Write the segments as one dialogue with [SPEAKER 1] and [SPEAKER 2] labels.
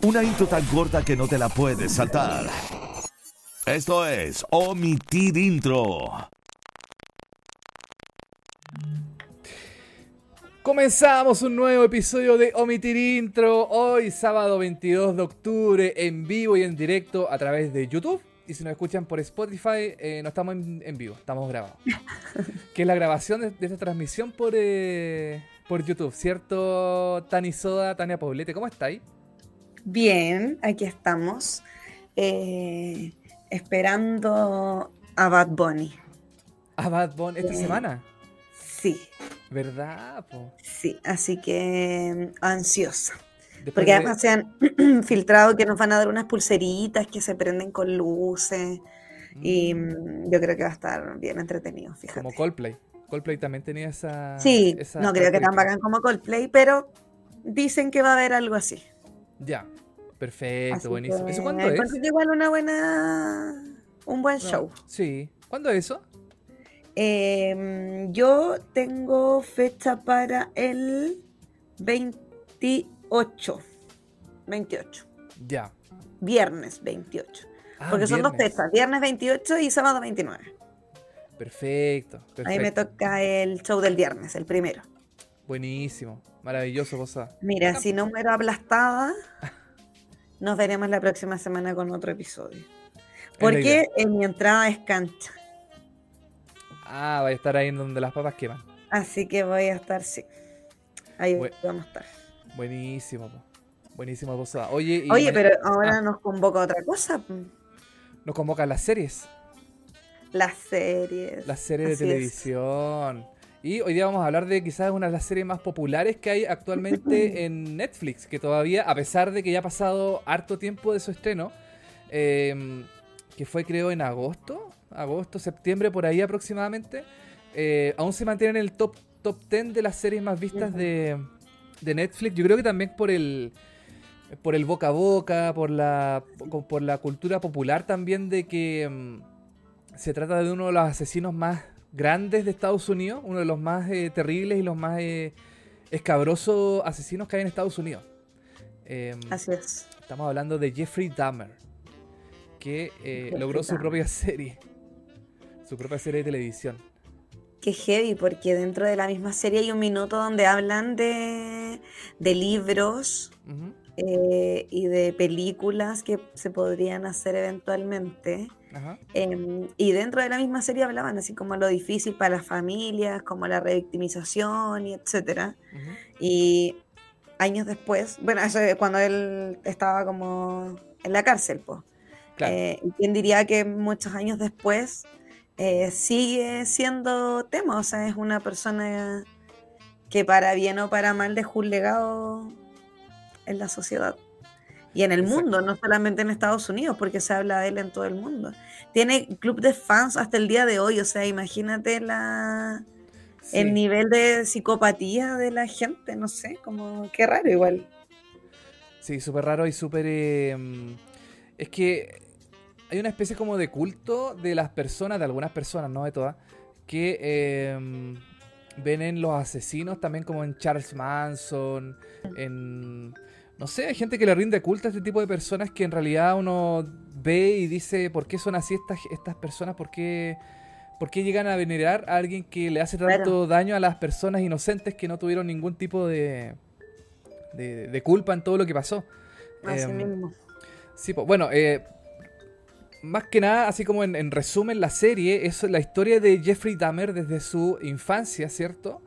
[SPEAKER 1] Una intro tan corta que no te la puedes saltar. Esto es Omitir Intro.
[SPEAKER 2] Comenzamos un nuevo episodio de Omitir Intro. Hoy, sábado 22 de octubre, en vivo y en directo a través de YouTube. Y si nos escuchan por Spotify, eh, no estamos en, vivo, estamos grabados. que es la grabación de, esta transmisión por, eh, por YouTube, ¿cierto? Tani Soda, Tania Poblete, ¿cómo estáis?
[SPEAKER 3] Bien, aquí estamos. Eh, esperando a Bad Bunny.
[SPEAKER 2] ¿A Bad Bunny esta semana?
[SPEAKER 3] Sí.
[SPEAKER 2] ¿Verdad?
[SPEAKER 3] Sí, así que mm, ansiosa. Porque además se han filtrado que nos van a dar unas pulseritas que se prenden con luces. Y mm. Mm, yo creo que va a estar bien entretenido, fíjate.
[SPEAKER 2] Como Coldplay. Coldplay también tenía esa.
[SPEAKER 3] Sí, no creo que tan bacán como Coldplay, pero dicen que va a haber algo así.
[SPEAKER 2] Ya, perfecto, buenísimo. ¿Eso cuándo es?
[SPEAKER 3] Igual una buena. Un buen show.
[SPEAKER 2] Sí. ¿Cuándo es eso?
[SPEAKER 3] Em, yo tengo fecha para el 28. 28.
[SPEAKER 2] Ya.
[SPEAKER 3] Viernes 28. Ah, Porque son dos fechas, viernes 28 y sábado 29.
[SPEAKER 2] Perfecto,
[SPEAKER 3] Ahí me toca el show del viernes, el primero.
[SPEAKER 2] Buenísimo, maravilloso, cosa.
[SPEAKER 3] Mira, si no muero aplastada, nos veremos la próxima semana con otro episodio. Porque en mi entrada es cancha.
[SPEAKER 2] Ah, va a estar ahí en donde las papas queman.
[SPEAKER 3] Así que voy a estar, sí. Ahí vamos a estar.
[SPEAKER 2] Buenísimo, buenísimo, cosa. Oye,
[SPEAKER 3] Oye pero ahora ah. nos convoca otra cosa.
[SPEAKER 2] Nos convocan las series.
[SPEAKER 3] Las series.
[SPEAKER 2] Las series de televisión. Y hoy día vamos a hablar de quizás una de las series más populares que hay actualmente en Netflix, que todavía, a pesar de que ya ha pasado harto tiempo de su estreno, em, que fue creo en agosto, agosto, septiembre, por ahí aproximadamente, eh, aún se mantiene en el top, top 10 de las series más vistas de, de Netflix. Yo creo que también por el por el boca a boca, por la, por la cultura popular también de que em, se trata de uno de los asesinos más grandes de Estados Unidos, uno de los más eh, terribles y los más eh, escabrosos asesinos que hay en Estados Unidos.
[SPEAKER 3] Em, Así es.
[SPEAKER 2] Estamos hablando de Jeffrey Dahmer, que eh, logró su propia serie, su propia serie de televisión.
[SPEAKER 3] Qué heavy, porque dentro de la misma serie hay un minuto donde hablan de, de libros, eh, y de películas que se podrían hacer eventualmente. Em, y dentro de la misma serie hablaban así como lo difícil para las familias, como la revictimización y etcétera. Y años después, bueno, eso cuando él estaba como en la cárcel, pues. ¿Quién diría que muchos años después eh, sigue siendo tema? O sea, es una persona que para bien o para mal dejó un legado en la sociedad. Y en el mundo, no solamente en Estados Unidos, porque se habla de él en todo el mundo. Tiene club de fans hasta el día de hoy, o sea, imagínate la el nivel de psicopatía de la gente, no sé, como qué raro igual.
[SPEAKER 2] Sí, súper raro y súper... Em, es que hay una especie como de culto de las personas, de algunas personas, no de todas, que em, ven en los asesinos también como en Charles Manson, en no sé, hay gente que le rinde culto a este tipo de personas que en realidad uno ve y dice, ¿por qué son así estas, estas personas? ¿Por qué, ¿Por qué llegan a venerar a alguien que le hace tanto daño a las personas inocentes que no tuvieron ningún tipo de, de, culpa en todo lo que pasó?
[SPEAKER 3] Así em, mismo.
[SPEAKER 2] Sí, pues, bueno, eh, más que nada, así como en, resumen, la serie es la historia de Jeffrey Dahmer desde su infancia, ¿cierto?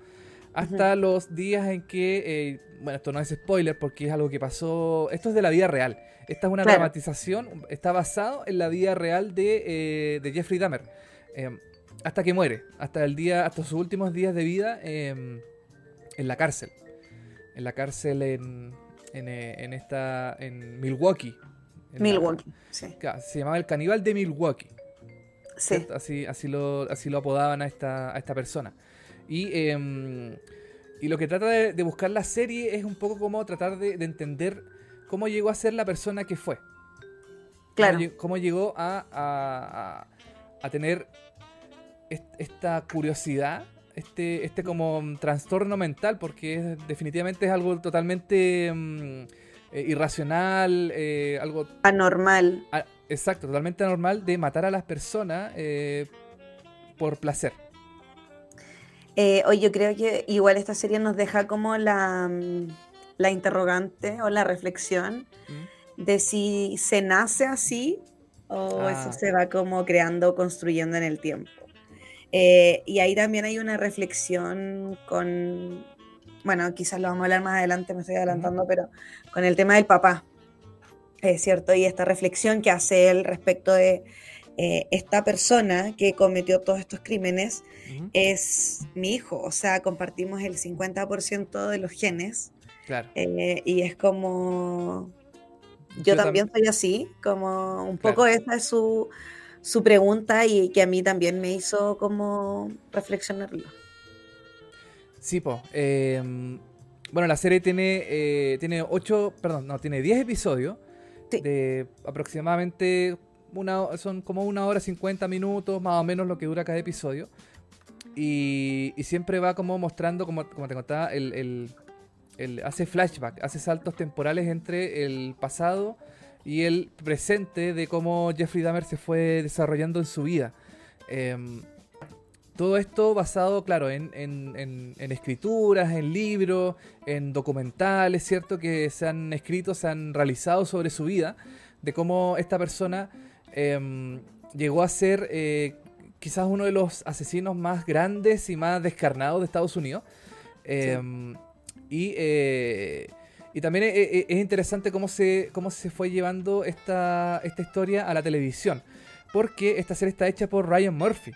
[SPEAKER 2] Hasta los días en que eh, bueno, esto no es spoiler porque es algo que pasó, esto es de la vida real. Esta es una dramatización, está basado en la vida real de, eh, Jeffrey Dahmer. Em, hasta que muere, hasta el día, hasta sus últimos días de vida em, en la cárcel. En la cárcel en, en, eh, esta, en Milwaukee.
[SPEAKER 3] Milwaukee, sí.
[SPEAKER 2] Se llamaba el caníbal de Milwaukee. Sí. Así, así, lo, así lo apodaban a esta, a esta persona. Y em, y lo que trata de, buscar la serie es un poco como tratar de, entender cómo llegó a ser la persona que fue.
[SPEAKER 3] Claro.
[SPEAKER 2] Cómo, llegó a, a, tener esta curiosidad, este, este como trastorno mental, porque definitivamente es algo totalmente mm, irracional, algo...
[SPEAKER 3] Anormal.
[SPEAKER 2] exacto, totalmente anormal de matar a las personas por placer.
[SPEAKER 3] Hoy yo creo que igual esta serie nos deja como la, mm, la interrogante o la reflexión ¿Mm? de si se nace así o eso ah. se va como creando, construyendo en el tiempo. Eh, y ahí también hay una reflexión con, bueno, quizás lo vamos a hablar más adelante, me estoy adelantando, pero con el tema del papá, es cierto, y esta reflexión que hace él respecto de eh, esta persona que cometió todos estos crímenes es mi hijo, o sea, compartimos el 50% de los genes. Claro. Eh, y es como, yo, también soy así, como un poco esa es su, su pregunta y que a mí también me hizo como reflexionarlo.
[SPEAKER 2] Sí, po. Em, bueno, la serie tiene, eh, tiene 8, perdón, no, tiene 10 episodios de aproximadamente una, son como una hora 50 minutos, más o menos lo que dura cada episodio. Y, siempre va como mostrando, como, te contaba, el, hace flashback, hace saltos temporales entre el pasado y el presente de cómo Jeffrey Dahmer se fue desarrollando en su vida. Em, todo esto basado, claro, en, escrituras, en libros, en documentales, ¿cierto? Que se han escrito, se han realizado sobre su vida, de cómo esta persona em, llegó a ser eh, quizás uno de los asesinos más grandes y más descarnados de Estados Unidos. Em, y eh, y también es, interesante cómo se, cómo se fue llevando esta, esta historia a la televisión. Porque esta serie está hecha por Ryan Murphy.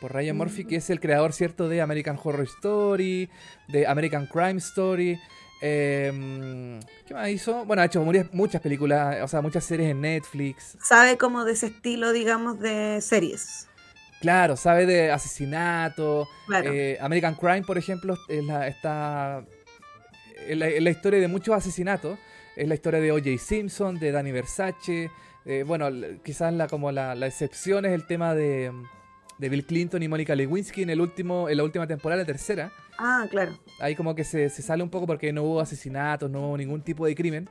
[SPEAKER 2] Por Ryan Murphy, que es el creador, ¿cierto?, de American Horror Story, de American Crime Story. Em, ¿Qué más hizo? Bueno, ha hecho muchas películas, o sea, muchas series en Netflix.
[SPEAKER 3] Sabe como de ese estilo, digamos, de series.
[SPEAKER 2] Claro, sabe de asesinato. Eh, American Crime, por ejemplo, está en la, historia de muchos asesinatos. Es la historia de O.J. Simpson, de Danny Versace. Eh, bueno, quizás la, como la, excepción es el tema de, Bill Clinton y Mónica Lewinsky en, el último, en la última temporada, la tercera.
[SPEAKER 3] Ah, claro.
[SPEAKER 2] Ahí como que se, sale un poco porque no hubo asesinatos, no hubo ningún tipo de crimen.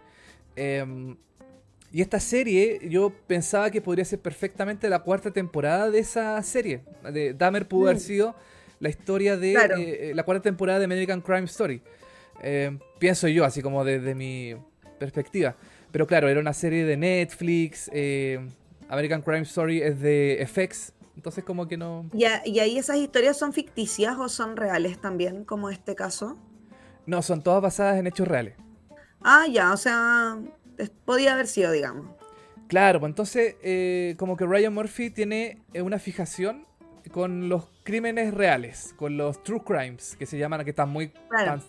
[SPEAKER 2] Em, y esta serie, yo pensaba que podría ser perfectamente la cuarta temporada de esa serie. De Dahmer pudo haber mm. sido la historia de eh, eh, la cuarta temporada de American Crime Story. Eh, pienso yo, así como desde mi perspectiva. Pero claro, era una serie de Netflix. Eh, American Crime Story es de FX. Entonces como que no...
[SPEAKER 3] ¿Y, ahí esas historias son ficticias o son reales también, como este caso?
[SPEAKER 2] No, son todas basadas en hechos reales.
[SPEAKER 3] Ah, ya, o sea, podía haber sido, digamos.
[SPEAKER 2] Claro, pues entonces eh, como que Ryan Murphy tiene una fijación con los crímenes reales, con los true crimes, que se llaman, que están muy,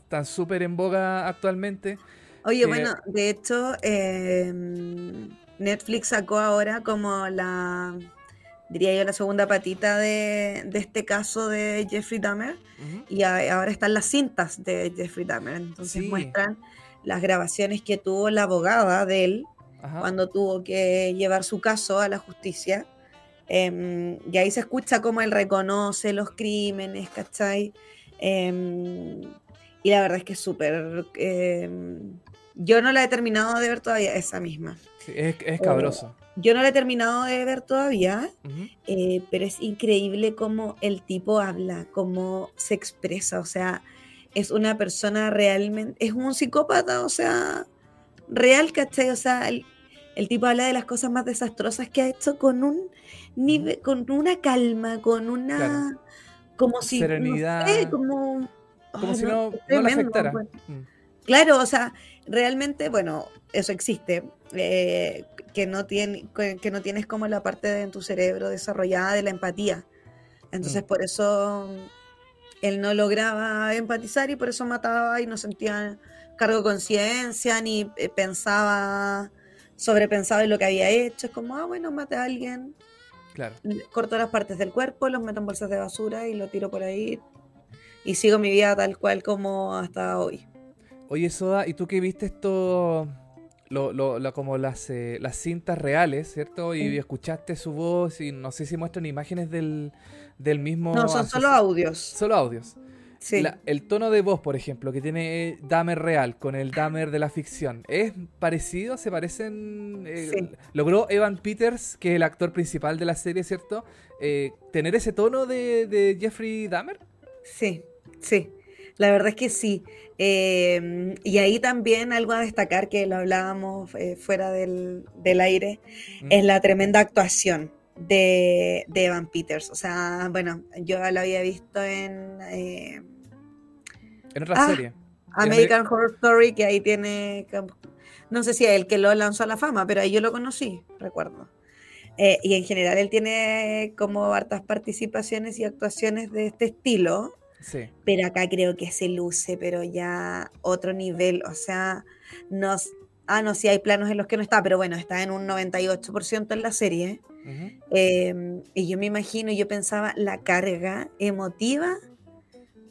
[SPEAKER 2] tan súper en boga actualmente.
[SPEAKER 3] Oye, bueno, de hecho, em, Netflix sacó ahora como la, diría yo, la segunda patita de, este caso de Jeffrey Dahmer, y ahora están las cintas de Jeffrey Dahmer, entonces muestran las grabaciones que tuvo la abogada de él cuando tuvo que llevar su caso a la justicia Em, y ahí se escucha cómo él reconoce los crímenes, ¿cachai? Em, y la verdad es que es súper... Em, yo no la he terminado de ver todavía, esa misma.
[SPEAKER 2] es, es cabroso.
[SPEAKER 3] Yo no la he terminado de ver todavía, eh, pero es increíble cómo el tipo habla, cómo se expresa, o sea, es una persona realmente, es un psicópata, o sea, real, ¿cachai? O sea, el, el tipo habla de las cosas más desastrosas que ha hecho con un con una calma, con una como si
[SPEAKER 2] serenidad,
[SPEAKER 3] como,
[SPEAKER 2] como si no, no le afectara. Pues. Mm.
[SPEAKER 3] Claro, o sea, realmente, bueno, eso existe, eh, que, no tiene, que no tienes como la parte de, en tu cerebro desarrollada de la empatía. Entonces, mm. por eso él no lograba empatizar y por eso mataba y no sentía cargo de conciencia ni eh, pensaba sobrepensado en lo que había hecho. Es como, ah, bueno, maté a alguien.
[SPEAKER 2] Claro.
[SPEAKER 3] Corto las partes del cuerpo, los meto en bolsas de basura y lo tiro por ahí. Y sigo mi vida tal cual como hasta hoy.
[SPEAKER 2] Oye, Soda, ¿y tú que viste esto, lo, lo, como las, eh, las cintas reales, ¿cierto? Y escuchaste su voz y no sé si muestran imágenes del, del mismo...
[SPEAKER 3] No, son solo audios.
[SPEAKER 2] Solo audios. el tono de voz, por ejemplo, que tiene Dahmer real con el Dahmer de la ficción, ¿es parecido? ¿Se parecen? Eh, ¿Logró Evan Peters, que es el actor principal de la serie, ¿cierto? Eh, ¿Tener ese tono de, Jeffrey Dahmer?
[SPEAKER 3] Sí, sí. La verdad es que sí. Em, y ahí también algo a destacar, que lo hablábamos eh, fuera del, aire, mm. es la tremenda actuación de, Evan Peters. O sea, bueno, yo lo había visto en...
[SPEAKER 2] Eh, en otra ah, serie.
[SPEAKER 3] American Horror Story, que ahí tiene... No sé si es el que lo lanzó a la fama, pero ahí yo lo conocí, recuerdo. Eh, y en general él tiene como hartas participaciones y actuaciones de este estilo. Sí. Pero acá creo que se luce, pero ya otro nivel. O sea, nos... Ah, no, sí hay planos en los que no está, pero bueno, está en un 98% en la serie. Em, y yo me imagino, yo pensaba la carga emotiva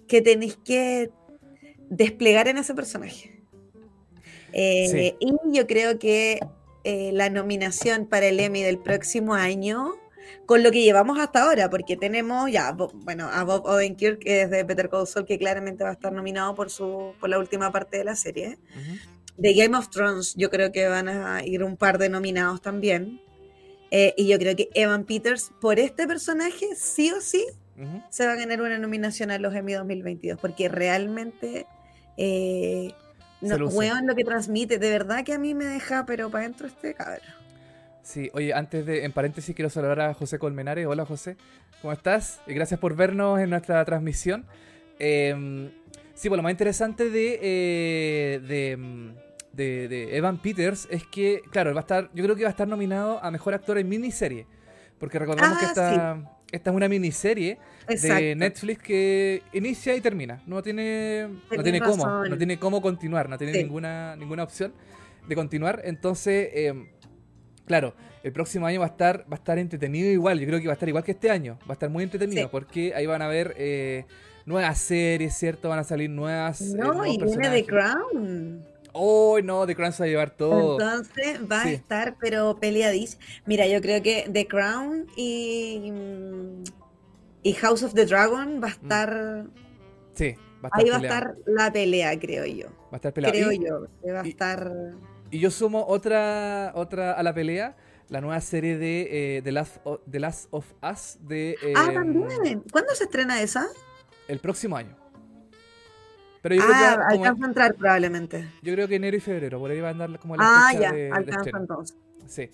[SPEAKER 3] que tenéis que desplegar en ese personaje. Eh, y yo creo que eh, la nominación para el Emmy del próximo año, con lo que llevamos hasta ahora, porque tenemos ya, bueno, a Bob Odenkirk, que es de Peter Call Saul, que claramente va a estar nominado por, su, por la última parte de la serie. De Game of Thrones, yo creo que van a ir un par de nominados también. Eh, y yo creo que Evan Peters, por este personaje, sí o sí, se va a ganar una nominación a los Emmy 2022, porque realmente, eh, no, lo que transmite, de verdad que a mí me deja, pero para adentro este cabrón.
[SPEAKER 2] Sí, oye, antes de, en paréntesis, quiero saludar a José Colmenares. Hola, José, ¿cómo estás? Y gracias por vernos en nuestra transmisión. Em, sí, bueno, lo más interesante de, eh, de de, Evan Peters es que, claro, va a estar, yo creo que va a estar nominado a mejor actor en miniserie. Porque recordamos que ah, esta, esta es una miniserie de Netflix que inicia y termina. No tiene, no tiene cómo, no tiene cómo continuar, no tiene ninguna, ninguna opción de continuar. Entonces, em, claro, el próximo año va a estar, va a estar entretenido igual. Yo creo que va a estar igual que este año. Va a estar muy entretenido porque ahí van a ver eh, nuevas series, ¿cierto? Van a salir nuevas.
[SPEAKER 3] Eh, no, y viene The Crown.
[SPEAKER 2] Oh, no, The Crown se va a llevar todo.
[SPEAKER 3] Entonces va a estar, pero peleadísimo. Mira, yo creo que The Crown y, y House of the Dragon va a mm. estar.
[SPEAKER 2] Sí,
[SPEAKER 3] va a estar. Ahí va a estar la pelea, creo yo. Va a estar peleada. Creo yo, va a estar.
[SPEAKER 2] Y yo sumo otra, otra a la pelea la nueva serie de eh, The, Last of, The, Last of, Us de...
[SPEAKER 3] ah, em, también. ¿Cuándo se estrena esa?
[SPEAKER 2] El próximo año.
[SPEAKER 3] Pero yo ah, creo que alcanza a entrar probablemente.
[SPEAKER 2] Yo creo que enero y febrero, por ahí va a andar como
[SPEAKER 3] la Ah, ya, de, alcanza entonces.
[SPEAKER 2] Sí.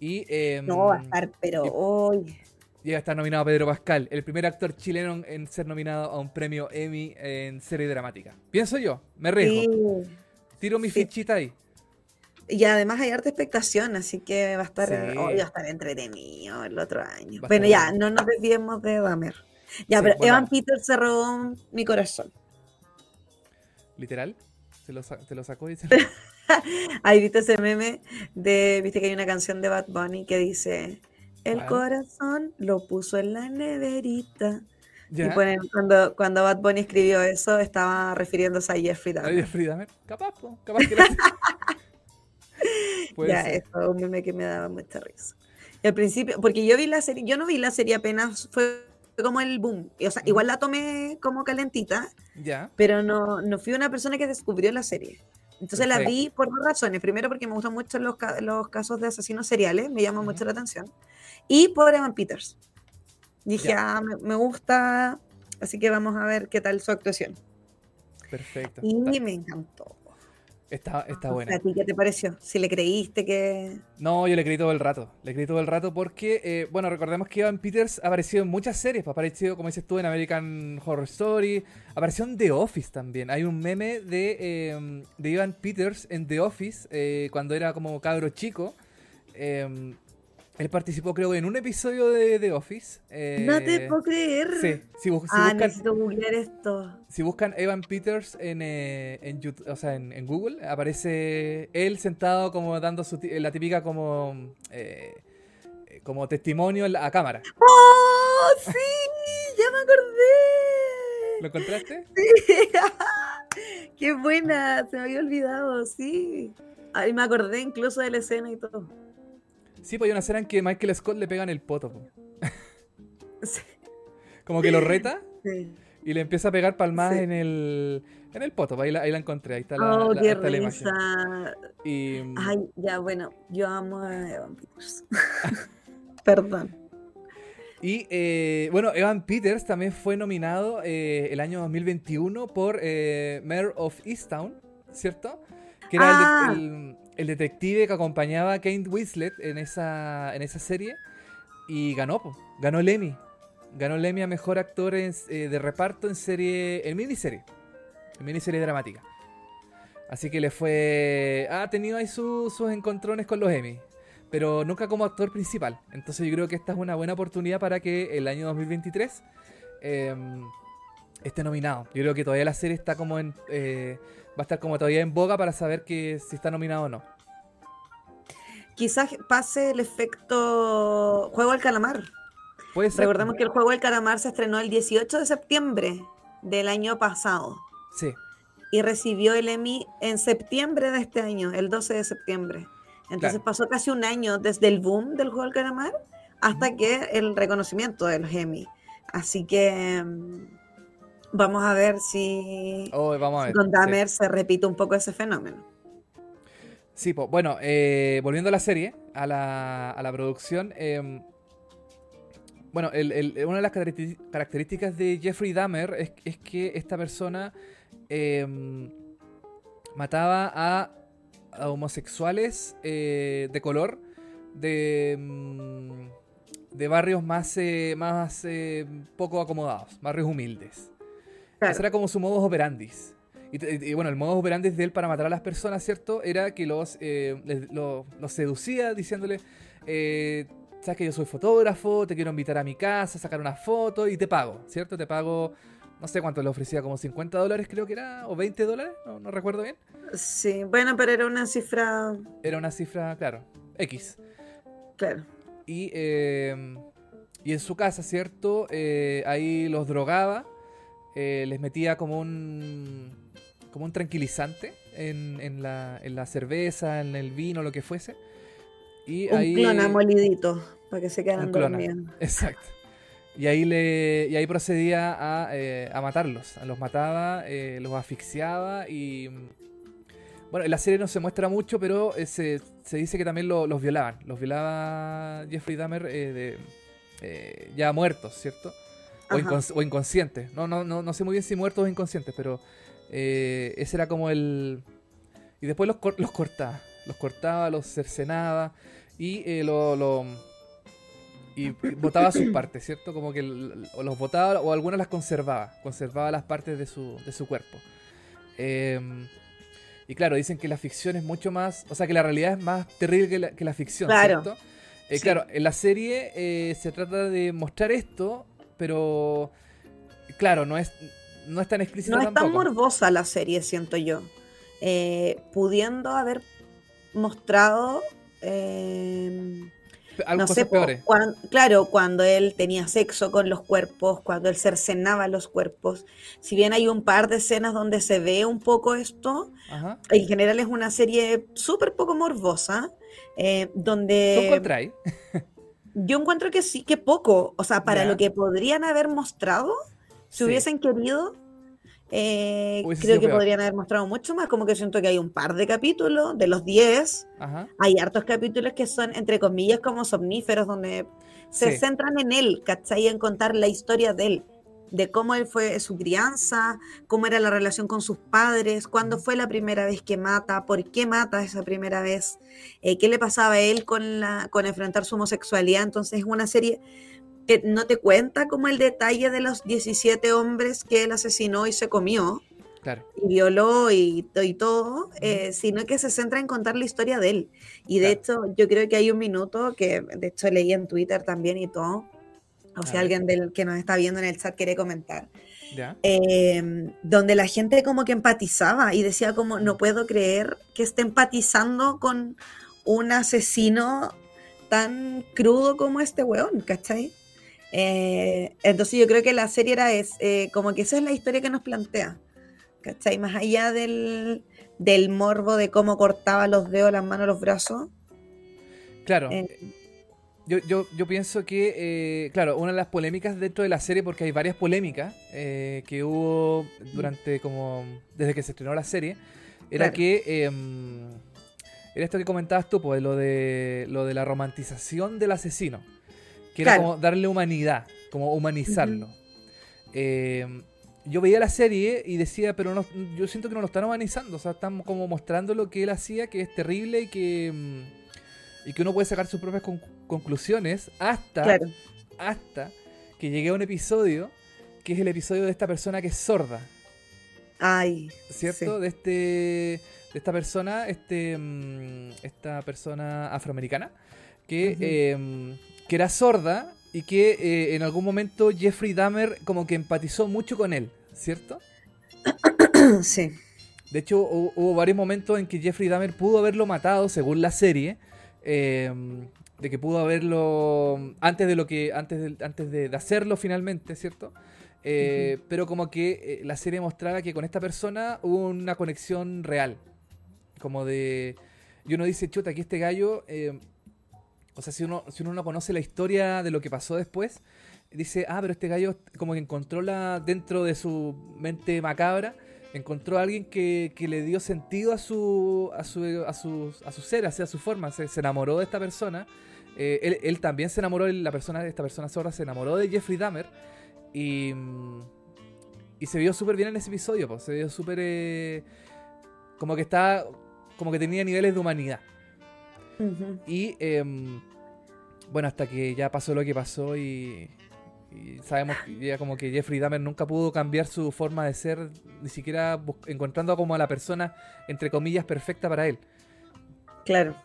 [SPEAKER 2] Y, eh,
[SPEAKER 3] no, va a estar, pero hoy.
[SPEAKER 2] Llega a estar nominado Pedro Pascal, el primer actor chileno en ser nominado a un premio Emmy en serie dramática. Pienso yo, me riesgo. Tiro mi fichita ahí.
[SPEAKER 3] Y además hay harta expectación, así que va a estar, va a estar entretenido el otro año. Bueno, ya, no nos desviemos de Dahmer. Ya, pero Evan Peter cerró mi corazón.
[SPEAKER 2] Literal. Se lo, te lo sacó y se
[SPEAKER 3] Ahí viste ese meme de, viste que hay una canción de Bad Bunny que dice, el corazón lo puso en la neverita. Y cuando, cuando Bad Bunny escribió eso, estaba refiriéndose a Jeffrey Dahmer.
[SPEAKER 2] A Jeffrey Dahmer, capaz, capaz que
[SPEAKER 3] Ya, eso es un meme que me daba mucha risa. Y al principio, porque yo vi la serie, yo no vi la serie apenas, fue como el boom. O sea, igual la tomé como calentita,
[SPEAKER 2] ya.
[SPEAKER 3] pero no, no fui una persona que descubrió la serie. Entonces la vi por dos razones. Primero porque me gustan mucho los, los casos de asesinos seriales, me llama mucho la atención. Y por Evan Peters. Dije, ah, me, gusta, así que vamos a ver qué tal su actuación.
[SPEAKER 2] Perfecto.
[SPEAKER 3] Y me encantó.
[SPEAKER 2] Está, está buena.
[SPEAKER 3] ¿A ti qué te pareció? Si le creíste que...?
[SPEAKER 2] No, yo le creí todo el rato. Le creí todo el rato porque, eh, bueno, recordemos que Evan Peters ha aparecido en muchas series. Pues, ha aparecido, como dices tú, en American Horror Story. Apareció en The Office también. Hay un meme de, em, de Evan Peters en The Office eh, cuando era como cabro chico. Él participó, creo, en un episodio de The Office.
[SPEAKER 3] no te eh, puedo creer.
[SPEAKER 2] Sí, si,
[SPEAKER 3] ah, buscan, necesito googlear esto.
[SPEAKER 2] Si buscan Evan Peters en, eh, en, YouTube, o sea, en, Google, aparece él sentado como dando su, la típica como, eh, como testimonio a cámara.
[SPEAKER 3] ¡Oh, sí! ¡Ya me acordé!
[SPEAKER 2] ¿Lo encontraste?
[SPEAKER 3] Sí. ¡Qué buena! Se me había olvidado, sí. Ahí me acordé incluso de la escena y todo.
[SPEAKER 2] Sí, pues hay una escena en que Michael Scott le pegan el poto. Como que lo reta. y le empieza a pegar palmadas en el en el poto. Ahí la, ahí la encontré, ahí está la,
[SPEAKER 3] oh,
[SPEAKER 2] la,
[SPEAKER 3] qué
[SPEAKER 2] está la
[SPEAKER 3] risa.
[SPEAKER 2] imagen. Y,
[SPEAKER 3] Ay, ya, bueno, yo amo a Evan Peters. Perdón.
[SPEAKER 2] Y eh, bueno, Evan Peters también fue nominado eh, el año 2021 por eh, Mayor of Easttown, ¿cierto? Que era
[SPEAKER 3] Ah.
[SPEAKER 2] el, el- el detective que acompañaba a Kate Winslet en esa, en esa serie. Y ganó, ganó el Emmy. Ganó el Emmy a Mejor Actor en- eh, de Reparto en serie, en miniserie. En miniserie dramática. Así que le fue... Ha tenido ahí su- sus encontrones con los Emmy. Pero nunca como actor principal. Entonces yo creo que esta es una buena oportunidad para que el año 2023 eh, esté nominado. Yo creo que todavía la serie está como en... eh, va a estar como todavía en boga para saber que si está nominado o no.
[SPEAKER 3] Quizás pase el efecto Juego al Calamar.
[SPEAKER 2] Puede ser.
[SPEAKER 3] Recordemos que el Juego del Calamar se estrenó el 18 de septiembre del año pasado
[SPEAKER 2] Sí.
[SPEAKER 3] y recibió el Emmy en septiembre de este año, el 12 de septiembre. Entonces
[SPEAKER 2] Claro.
[SPEAKER 3] pasó casi un año desde el boom del Juego del Calamar hasta que el reconocimiento de los Emmy. Así que mm, vamos a ver si
[SPEAKER 2] Oh, vamos a ver.
[SPEAKER 3] con
[SPEAKER 2] sí.
[SPEAKER 3] Dahmer se repite un poco ese fenómeno.
[SPEAKER 2] Sí, po. bueno, eh, volviendo a la serie, a la, a la producción. eh, bueno, el- el- una de las características de Jeffrey Dahmer es, es que esta persona eh, mataba a, a homosexuales eh, de color de, mm, de barrios más, eh, más eh, poco acomodados, barrios humildes.
[SPEAKER 3] Claro.
[SPEAKER 2] Ese era como su modus operandi. Y, bueno, el modus operandi de él para matar a las personas, ¿cierto? Era que los, eh, les- los seducía diciéndole, eh, sabes que yo soy fotógrafo, te quiero invitar a mi casa, sacar una foto y te pago, ¿cierto? Te pago, no sé cuánto le ofrecía, como 50 dólares creo que era, o 20 dólares, no, no recuerdo bien.
[SPEAKER 3] Sí, bueno, pero era una cifra,
[SPEAKER 2] Era una cifra, claro, X.
[SPEAKER 3] claro.
[SPEAKER 2] Y, eh, y en su casa, ¿cierto? Ahí los drogaba, eh, les metía como un, como un tranquilizante en, en la, en la cerveza, en el vino, lo que fuese. Y
[SPEAKER 3] Un
[SPEAKER 2] ahí,
[SPEAKER 3] clona molidito para que se quedaran dormidos.
[SPEAKER 2] Exacto. Y ahí, le, y ahí procedía a, eh, a matarlos. Los mataba, eh, los asfixiaba y... Bueno, en la serie no se muestra mucho, pero eh, se, se dice que también lo- los violaban. Los violaba Jeffrey Dahmer de, ya muertos, ¿cierto? O,
[SPEAKER 3] Ajá.
[SPEAKER 2] incons- o inconscientes. No, no, no, no sé muy bien si muertos o inconscientes, pero eh, ese era como el... Y después los, cor- los cortaba. Los cortaba, los cercenaba y eh, lo, lo- y botaba sus partes, ¿cierto? Como que o los botaba o algunas las conservaba, conservaba las partes de su, de su cuerpo. Eh, y claro, dicen que la ficción es mucho más, o sea, que la realidad es más terrible que la, que la ficción,
[SPEAKER 3] Claro.
[SPEAKER 2] ¿cierto? Eh,
[SPEAKER 3] Sí.
[SPEAKER 2] Claro, en la serie eh, se trata de mostrar esto, pero claro, no es, no es tan explícito
[SPEAKER 3] No es tan morbosa la serie, siento yo. Eh, pudiendo haber mostrado, eh, no sé,
[SPEAKER 2] peores.
[SPEAKER 3] claro, cuando él tenía sexo con los cuerpos, cuando él cercenaba los cuerpos. Si bien hay un par de escenas donde se ve un poco esto,
[SPEAKER 2] Ajá.
[SPEAKER 3] en general es una serie súper poco morbosa, eh,
[SPEAKER 2] ¿Tú
[SPEAKER 3] donde
[SPEAKER 2] encontráis?
[SPEAKER 3] yo encuentro que sí, que poco, o sea, para
[SPEAKER 2] Ya.
[SPEAKER 3] lo que podrían haber mostrado, si
[SPEAKER 2] Sí.
[SPEAKER 3] hubiesen querido, eh, creo que
[SPEAKER 2] peor.
[SPEAKER 3] podrían haber mostrado mucho más, como que siento que hay un par de capítulos, de los 10,
[SPEAKER 2] Ajá.
[SPEAKER 3] hay hartos capítulos que son, entre comillas, como somníferos, donde se
[SPEAKER 2] Sí.
[SPEAKER 3] centran en él, ¿cachai? En contar la historia de él, de cómo él fue su crianza, cómo era la relación con sus padres, cuándo fue la primera vez que mata, por qué mata esa primera vez, eh, qué le pasaba a él con, la, con enfrentar su homosexualidad. Entonces es una serie que no te cuenta como el detalle de los 17 hombres que él asesinó y se comió
[SPEAKER 2] Claro.
[SPEAKER 3] y violó y, y todo, eh, sino que se centra en contar la historia de él. Y de hecho, yo creo que hay un minuto que de hecho leí en Twitter también y todo, o si alguien del que nos está viendo en el chat quiere comentar,
[SPEAKER 2] Ya.
[SPEAKER 3] eh, donde la gente como que empatizaba y decía como, no puedo creer que esté empatizando con un asesino tan crudo como este weón, ¿cachai? Eh, entonces yo creo que la serie era es, eh, como que esa es la historia que nos plantea, ¿cachai? Más allá del, del morbo de cómo cortaba los dedos, las manos, los brazos.
[SPEAKER 2] Claro. Yo, yo, yo pienso que, eh, claro, una de las polémicas dentro de la serie, porque hay varias polémicas eh, que hubo durante como, desde que se estrenó la serie, era que, em, era esto que comentabas tú, pues, lo de, lo de la romantización del asesino, que era como darle humanidad, como humanizarlo. Em, yo veía la serie y decía, pero no, yo siento que no lo están humanizando, o sea, están como mostrando lo que él hacía, que es terrible y que em, y que uno puede sacar sus propias conclusiones hasta, hasta que llegue a un episodio que es el episodio de esta persona que es sorda.
[SPEAKER 3] Ay.
[SPEAKER 2] ¿Cierto? De este. De esta persona, este. Mm, esta persona afroamericana. Que, em, que era sorda y que eh, en algún momento Jeffrey Dahmer como que empatizó mucho con él, ¿cierto?
[SPEAKER 3] Sí.
[SPEAKER 2] De hecho, hubo varios momentos en que Jeffrey Dahmer pudo haberlo matado, según la serie, Em, de que pudo haberlo antes de lo que antes de, antes de, hacerlo finalmente, ¿cierto? Eh, pero como que eh, la serie mostraba que con esta persona hubo una conexión real, como de y uno dice, chuta, aquí este gallo, em, o sea, si uno si uno no conoce la historia de lo que pasó después, dice, ah, pero este gallo como que encontró la dentro de su mente macabra encontró a alguien que, le dio sentido a su, a su, a su, a su ser, a su forma, se, enamoró de esta persona. Eh, él, también se enamoró, la persona, esta persona sorda se enamoró de Jeffrey Dahmer y, y se vio súper bien en ese episodio, pues, se vio súper... Eh, como que está, como que tenía niveles de humanidad. Y em, bueno, hasta que ya pasó lo que pasó y, y sabemos ya como que Jeffrey Dahmer nunca pudo cambiar su forma de ser, ni siquiera encontrando como a la persona, entre comillas, perfecta para él.
[SPEAKER 3] Claro.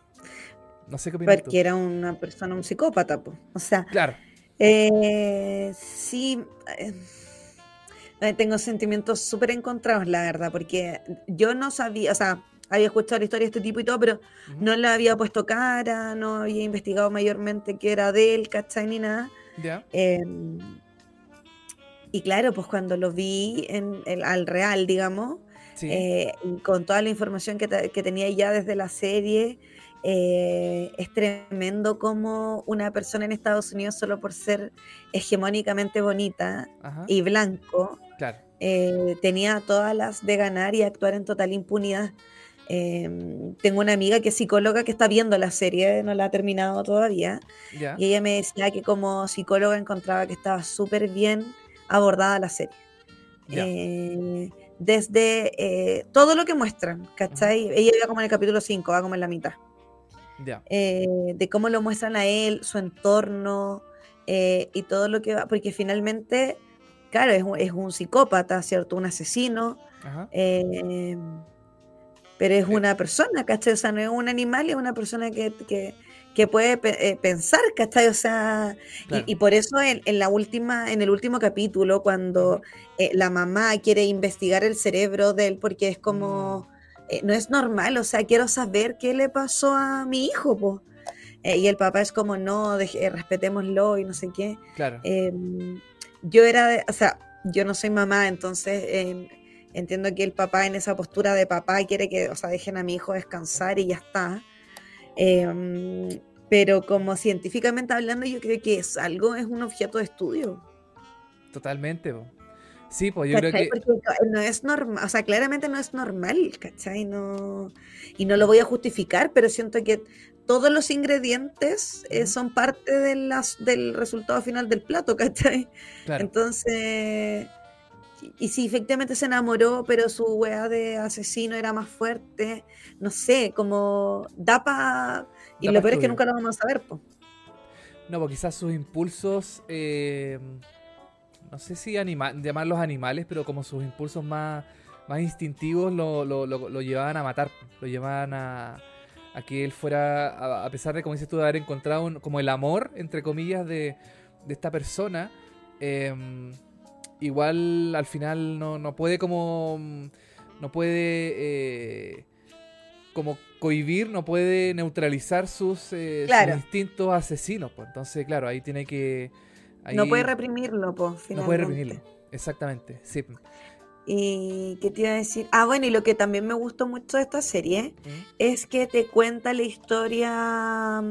[SPEAKER 2] No sé qué opinas
[SPEAKER 3] Porque era una persona, un psicópata, pues. O sea.
[SPEAKER 2] Claro.
[SPEAKER 3] Eh, sí. Eh, tengo sentimientos súper encontrados, la verdad, porque yo no sabía, o sea, había escuchado la historia de este tipo y todo, pero no le había puesto cara, no había investigado mayormente qué era de él, ¿cachai? Ni nada. Em, y claro, pues cuando lo vi en el, al real, digamos, eh, con toda la información que, tenía ya desde la serie, eh, es tremendo como una persona en Estados Unidos, solo por ser hegemónicamente bonita y blanco, eh, tenía todas las de ganar y actuar en total impunidad. Em, tengo una amiga que es psicóloga que está viendo la serie, no la ha terminado todavía. Y ella me decía que como psicóloga encontraba que estaba súper bien abordada la serie. Eh, desde eh, todo lo que muestran, ¿cachai? Ella iba como en el capítulo 5, va como en la mitad. Eh, de cómo lo muestran a él, su entorno y todo lo que va, porque finalmente, claro, es un, es un psicópata, ¿cierto? Un asesino pero es una persona, ¿cachai? O sea, no es un animal, es una persona que, puede eh, pensar, ¿cachai? O sea, y, por eso en, la última, en el último capítulo, cuando eh, la mamá quiere investigar el cerebro de él, porque es como, mm. eh, no es normal, o sea, quiero saber qué le pasó a mi hijo, pues. y el papá es como, no, respetémoslo y no sé qué.
[SPEAKER 2] Claro.
[SPEAKER 3] Em, yo era, o sea, yo no soy mamá, entonces em, Entiendo que el papá en esa postura de papá quiere que, o sea, dejen a mi hijo descansar y ya está. Em, pero como científicamente hablando, yo creo que es algo, es un objeto de estudio.
[SPEAKER 2] Totalmente. Sí, pues yo creo que...
[SPEAKER 3] no es normal, o sea, claramente no es normal, ¿cachai? No... Y no lo voy a justificar, pero siento que todos los ingredientes eh, son parte de las, del resultado final del plato, ¿cachai? Entonces y si efectivamente se enamoró, pero su weá de asesino era más fuerte, no sé, como da pa... Y lo peor es que nunca lo vamos a saber, pues.
[SPEAKER 2] No, pues quizás sus impulsos, eh, no sé si llamarlos animales, pero como sus impulsos más, más instintivos lo, lo, lo, llevaban a matar, lo llevaban a, a que él fuera, a, pesar de, como dices tú, de haber encontrado como el amor, entre comillas, de, de esta persona, eh, igual al final no, no puede como. No puede. Eh, como cohibir, no puede neutralizar sus, eh, instintos asesinos. Pues. Entonces, claro, ahí tiene que.
[SPEAKER 3] no puede reprimirlo, pues,
[SPEAKER 2] No puede reprimirlo, exactamente, sí.
[SPEAKER 3] ¿Y qué te iba a decir? Ah, bueno, y lo que también me gustó mucho de esta serie es que te cuenta la historia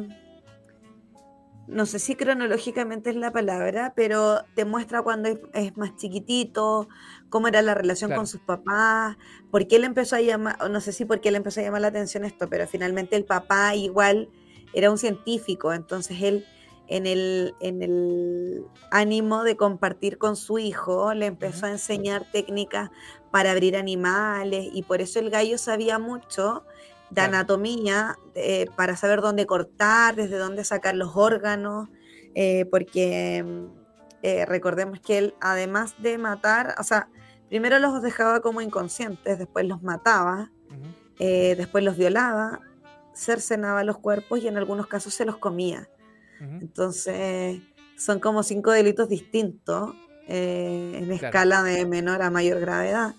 [SPEAKER 3] no sé si cronológicamente es la palabra, pero te muestra cuando es, más chiquitito, cómo era la relación con sus papás, por qué él empezó a llamar, no sé si por qué él empezó a llamar la atención esto, pero finalmente el papá igual era un científico, entonces él en el, en el ánimo de compartir con su hijo, le empezó a enseñar técnicas para abrir animales y por eso el gallo sabía mucho de anatomía eh, para saber dónde cortar, desde dónde sacar los órganos, eh, porque eh, recordemos que él, además de matar, o sea, primero los dejaba como inconscientes, después los mataba, después los violaba, cercenaba los cuerpos y en algunos casos se los comía. Entonces, son como cinco delitos distintos en escala de menor a mayor gravedad.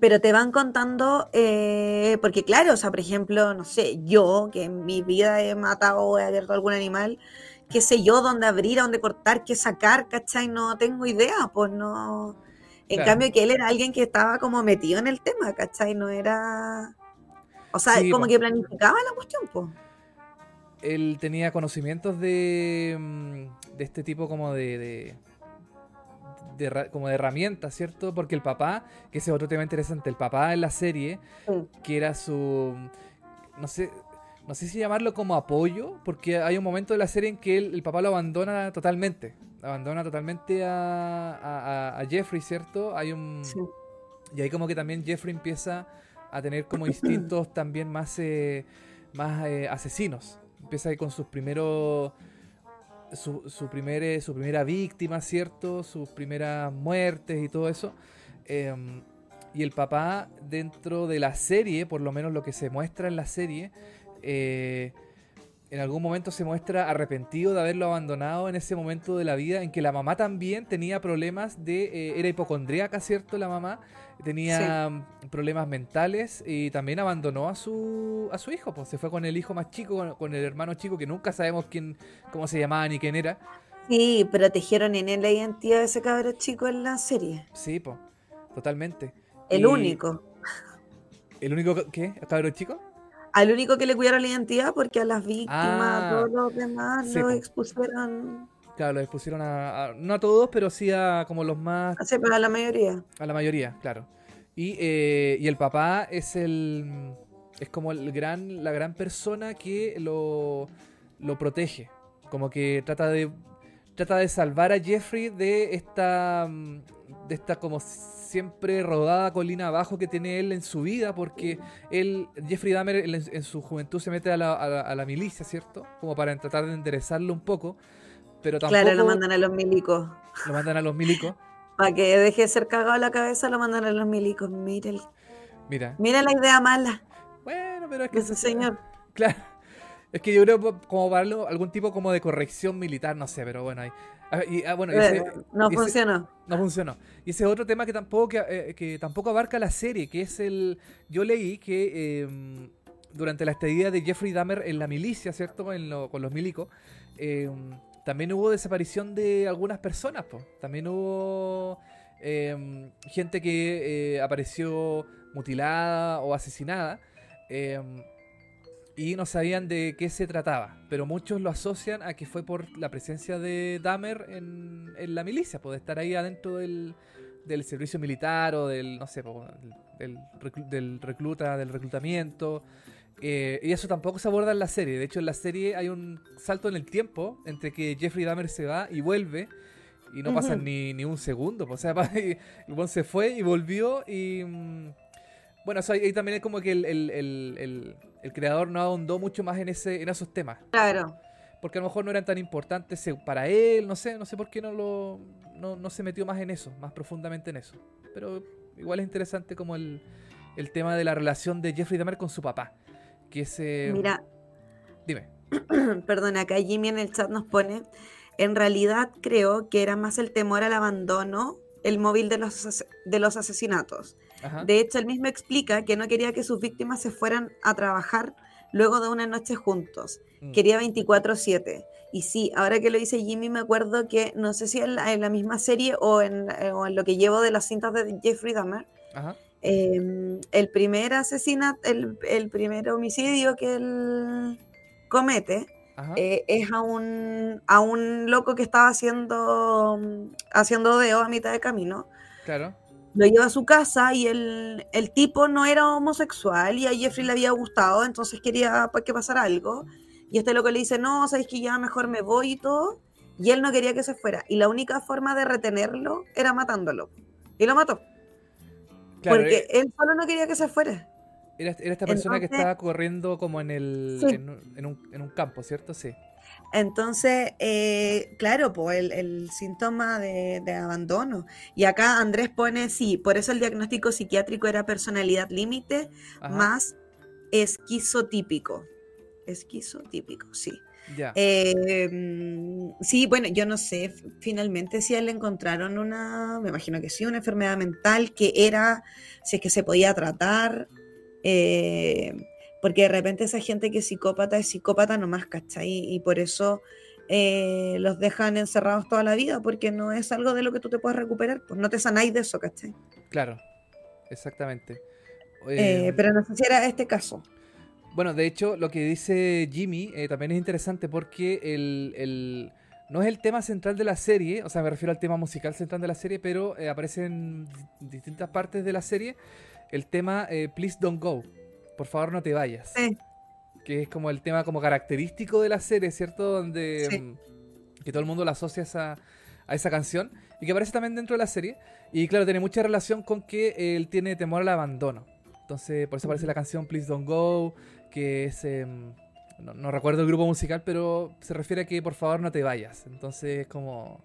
[SPEAKER 3] Pero te van contando, eh, porque claro, o sea, por ejemplo, no sé, yo que en mi vida he matado o he abierto algún animal, qué sé yo, dónde abrir, dónde cortar, qué sacar, ¿cachai? No tengo idea, pues no. En cambio, que él era alguien que estaba como metido en el tema, ¿cachai? No era. O sea, como que planificaba la cuestión, pues.
[SPEAKER 2] Él tenía conocimientos de, mm, de este tipo como de como de herramientas, ¿cierto? Porque el papá, que ese es otro tema interesante, el papá en la serie, que era su, no sé, no sé si llamarlo como apoyo, porque hay un momento de la serie en que el papá lo abandona totalmente, abandona totalmente a, Jeffrey, ¿cierto? Hay un... Y ahí como que también Jeffrey empieza a tener como instintos también más, eh, más eh, asesinos. Empieza ahí con sus primeros su, su, primer, su primera víctima, ¿cierto? Sus primeras muertes y todo eso. Em, y el papá dentro de la serie, por lo menos lo que se muestra en la serie, eh, en algún momento se muestra arrepentido de haberlo abandonado en ese momento de la vida en que la mamá también tenía problemas de... Eh, era hipocondríaca, ¿cierto? La mamá tenía problemas mentales y también abandonó a su, a su hijo, pues se fue con el hijo más chico, con, el hermano chico que nunca sabemos quién, cómo se llamaba ni quién era.
[SPEAKER 3] Sí, protegieron en él la identidad de ese cabrón chico en la serie.
[SPEAKER 2] Sí, pues, totalmente.
[SPEAKER 3] El único.
[SPEAKER 2] ¿El único qué? ¿Cabrón chico?
[SPEAKER 3] Al único que le cuidaron la identidad porque a las víctimas, a todos los demás los expusieron.
[SPEAKER 2] Claro, los expusieron a, no a todos, pero sí a como los más...
[SPEAKER 3] Sí, pero a la mayoría.
[SPEAKER 2] A la mayoría, claro. Y, eh, y el papá es el... Es como el gran, la gran persona que lo, lo protege. Como que trata de trata de salvar a Jeffrey de esta de esta como siempre rodada colina abajo que tiene él en su vida, porque él, Jeffrey Dahmer, en, su juventud se mete a la, milicia, ¿cierto? Como para tratar de enderezarlo un poco, pero tampoco...
[SPEAKER 3] Claro, lo mandan a los milicos.
[SPEAKER 2] Lo mandan a los milicos.
[SPEAKER 3] Para que deje de ser cagado la cabeza, lo mandan a los milicos. Mira,
[SPEAKER 2] Mira.
[SPEAKER 3] Mira la idea mala.
[SPEAKER 2] Bueno, pero es que...
[SPEAKER 3] Ese señor.
[SPEAKER 2] Claro. Es que yo creo como para algún tipo como de corrección militar, no sé, pero bueno, hay, Ah, ah, bueno,
[SPEAKER 3] no funcionó.
[SPEAKER 2] No funcionó. Y ese es otro tema que tampoco, que, eh, tampoco abarca la serie, que es el... Yo leí que em, durante la estadía de Jeffrey Dahmer en la milicia, ¿cierto? con los milicos, em, también hubo desaparición de algunas personas, pues. También hubo em, gente que eh, apareció mutilada o asesinada y no sabían de qué se trataba, pero muchos lo asocian a que fue por la presencia de Dahmer en, la milicia, puede estar ahí adentro del, servicio militar o del, no sé, del, del recluta, del reclutamiento. Eh, y eso tampoco se aborda en la serie. De hecho, en la serie hay un salto en el tiempo entre que Jeffrey Dahmer se va y vuelve. Y no pasa ni, ni, un segundo. O sea, el se fue y volvió. Y. Mm, bueno, ahí, también es como que el, creador no ahondó mucho más en, ese, en esos temas.
[SPEAKER 3] Claro.
[SPEAKER 2] Porque a lo mejor no eran tan importantes para él, no sé, no sé por qué no lo no, se metió más en eso, más profundamente en eso. Pero igual es interesante como el, tema de la relación de Jeffrey Dahmer con su papá. Que ese...
[SPEAKER 3] Mira.
[SPEAKER 2] Dime.
[SPEAKER 3] Perdona, acá Jimmy en el chat nos pone. En realidad creo que era más el temor al abandono el móvil de los, de los asesinatos. De hecho, él mismo explica que no quería que sus víctimas se fueran a trabajar luego de una noche juntos. Mm. Quería 24/7. Y sí, ahora que lo dice Jimmy, me acuerdo que no sé si en la, misma serie o en, lo que llevo de las cintas de Jeffrey Dahmer, em, el primer asesinato, el, primer homicidio que él comete, eh, es a un, a un loco que estaba haciendo, haciendo deo a mitad de camino.
[SPEAKER 2] Claro.
[SPEAKER 3] Lo lleva a su casa y el, el tipo no era homosexual y a Jeffrey le había gustado, entonces quería que pasara algo. Y este loco le dice, no, sabes que ya mejor me voy y todo. Y él no quería que se fuera. Y la única forma de retenerlo era matándolo. Y lo mató. porque eh, él solo no quería que se fuera.
[SPEAKER 2] Era, esta persona que estaba corriendo como en, el, en, un, en, un, campo, ¿cierto? Sí.
[SPEAKER 3] Entonces, eh, claro, pues el, síntoma de, abandono. Y acá Andrés pone, sí, por eso el diagnóstico psiquiátrico era personalidad límite más esquizotípico. Esquizotípico, sí. Em, sí, bueno, yo no sé finalmente si a él le encontraron una, me imagino que sí, una enfermedad mental que era, si es que se podía tratar eh, porque de repente esa gente que es psicópata es psicópata nomás, ¿cachai? Y por eso eh, los dejan encerrados toda la vida, porque no es algo de lo que tú te puedes recuperar, pues no te sanáis de eso, ¿cachai?
[SPEAKER 2] Claro, exactamente.
[SPEAKER 3] Eh, pero no sé si era este caso.
[SPEAKER 2] Bueno, de hecho, lo que dice Jimmy también es interesante porque el, no es el tema central de la serie, o sea, me refiero al tema musical central de la serie, pero aparece en distintas partes de la serie el tema eh, Please Don't Go. Por favor, no te vayas. Que es como el tema como característico de la serie, ¿cierto? Donde mm, que todo el mundo la asocia a esa, canción y que aparece también dentro de la serie. Y claro, tiene mucha relación con que él tiene temor al abandono. Entonces, por eso aparece la canción Please Don't Go, que es... Em, no, recuerdo el grupo musical, pero se refiere a que por favor no te vayas. Entonces es como...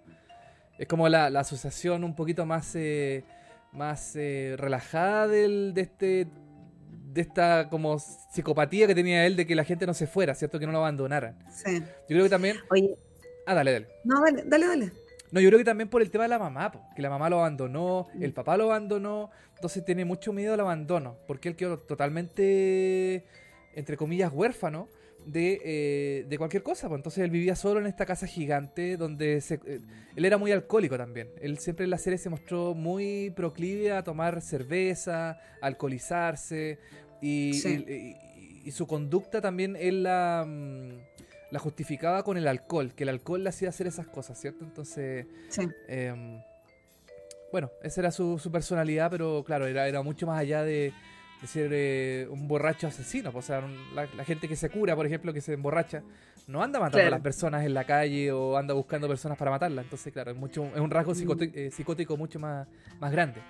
[SPEAKER 2] Es como la, asociación un poquito más... Eh, más eh, relajada del, de este de esta como psicopatía que tenía él de que la gente no se fuera, ¿cierto? Que no lo abandonaran. Sí. Yo creo que también...
[SPEAKER 3] Oye.
[SPEAKER 2] Ah, dale, dale.
[SPEAKER 3] No, dale, dale, dale.
[SPEAKER 2] No, yo creo que también por el tema de la mamá, que la mamá lo abandonó, mm. el papá lo abandonó, entonces tiene mucho miedo al abandono, porque él quedó totalmente, entre comillas, huérfano de, eh, de cualquier cosa. Entonces él vivía solo en esta casa gigante donde se, eh, él era muy alcohólico también. Él siempre en la serie se mostró muy proclive a tomar cerveza, alcoholizarse y, y, su conducta también él la, mm, la, justificaba con el alcohol, que el alcohol le hacía hacer esas cosas, ¿cierto? Entonces... Em, bueno, esa era su, su personalidad, pero claro, era, era mucho más allá de, de ser eh, un borracho asesino. Pues, o sea, la, gente que se cura, por ejemplo, que se emborracha, no anda matando a las personas en la calle o anda buscando personas para matarlas. Entonces, claro, es, mucho, es un rasgo mm. eh, psicótico, mucho más, más grande.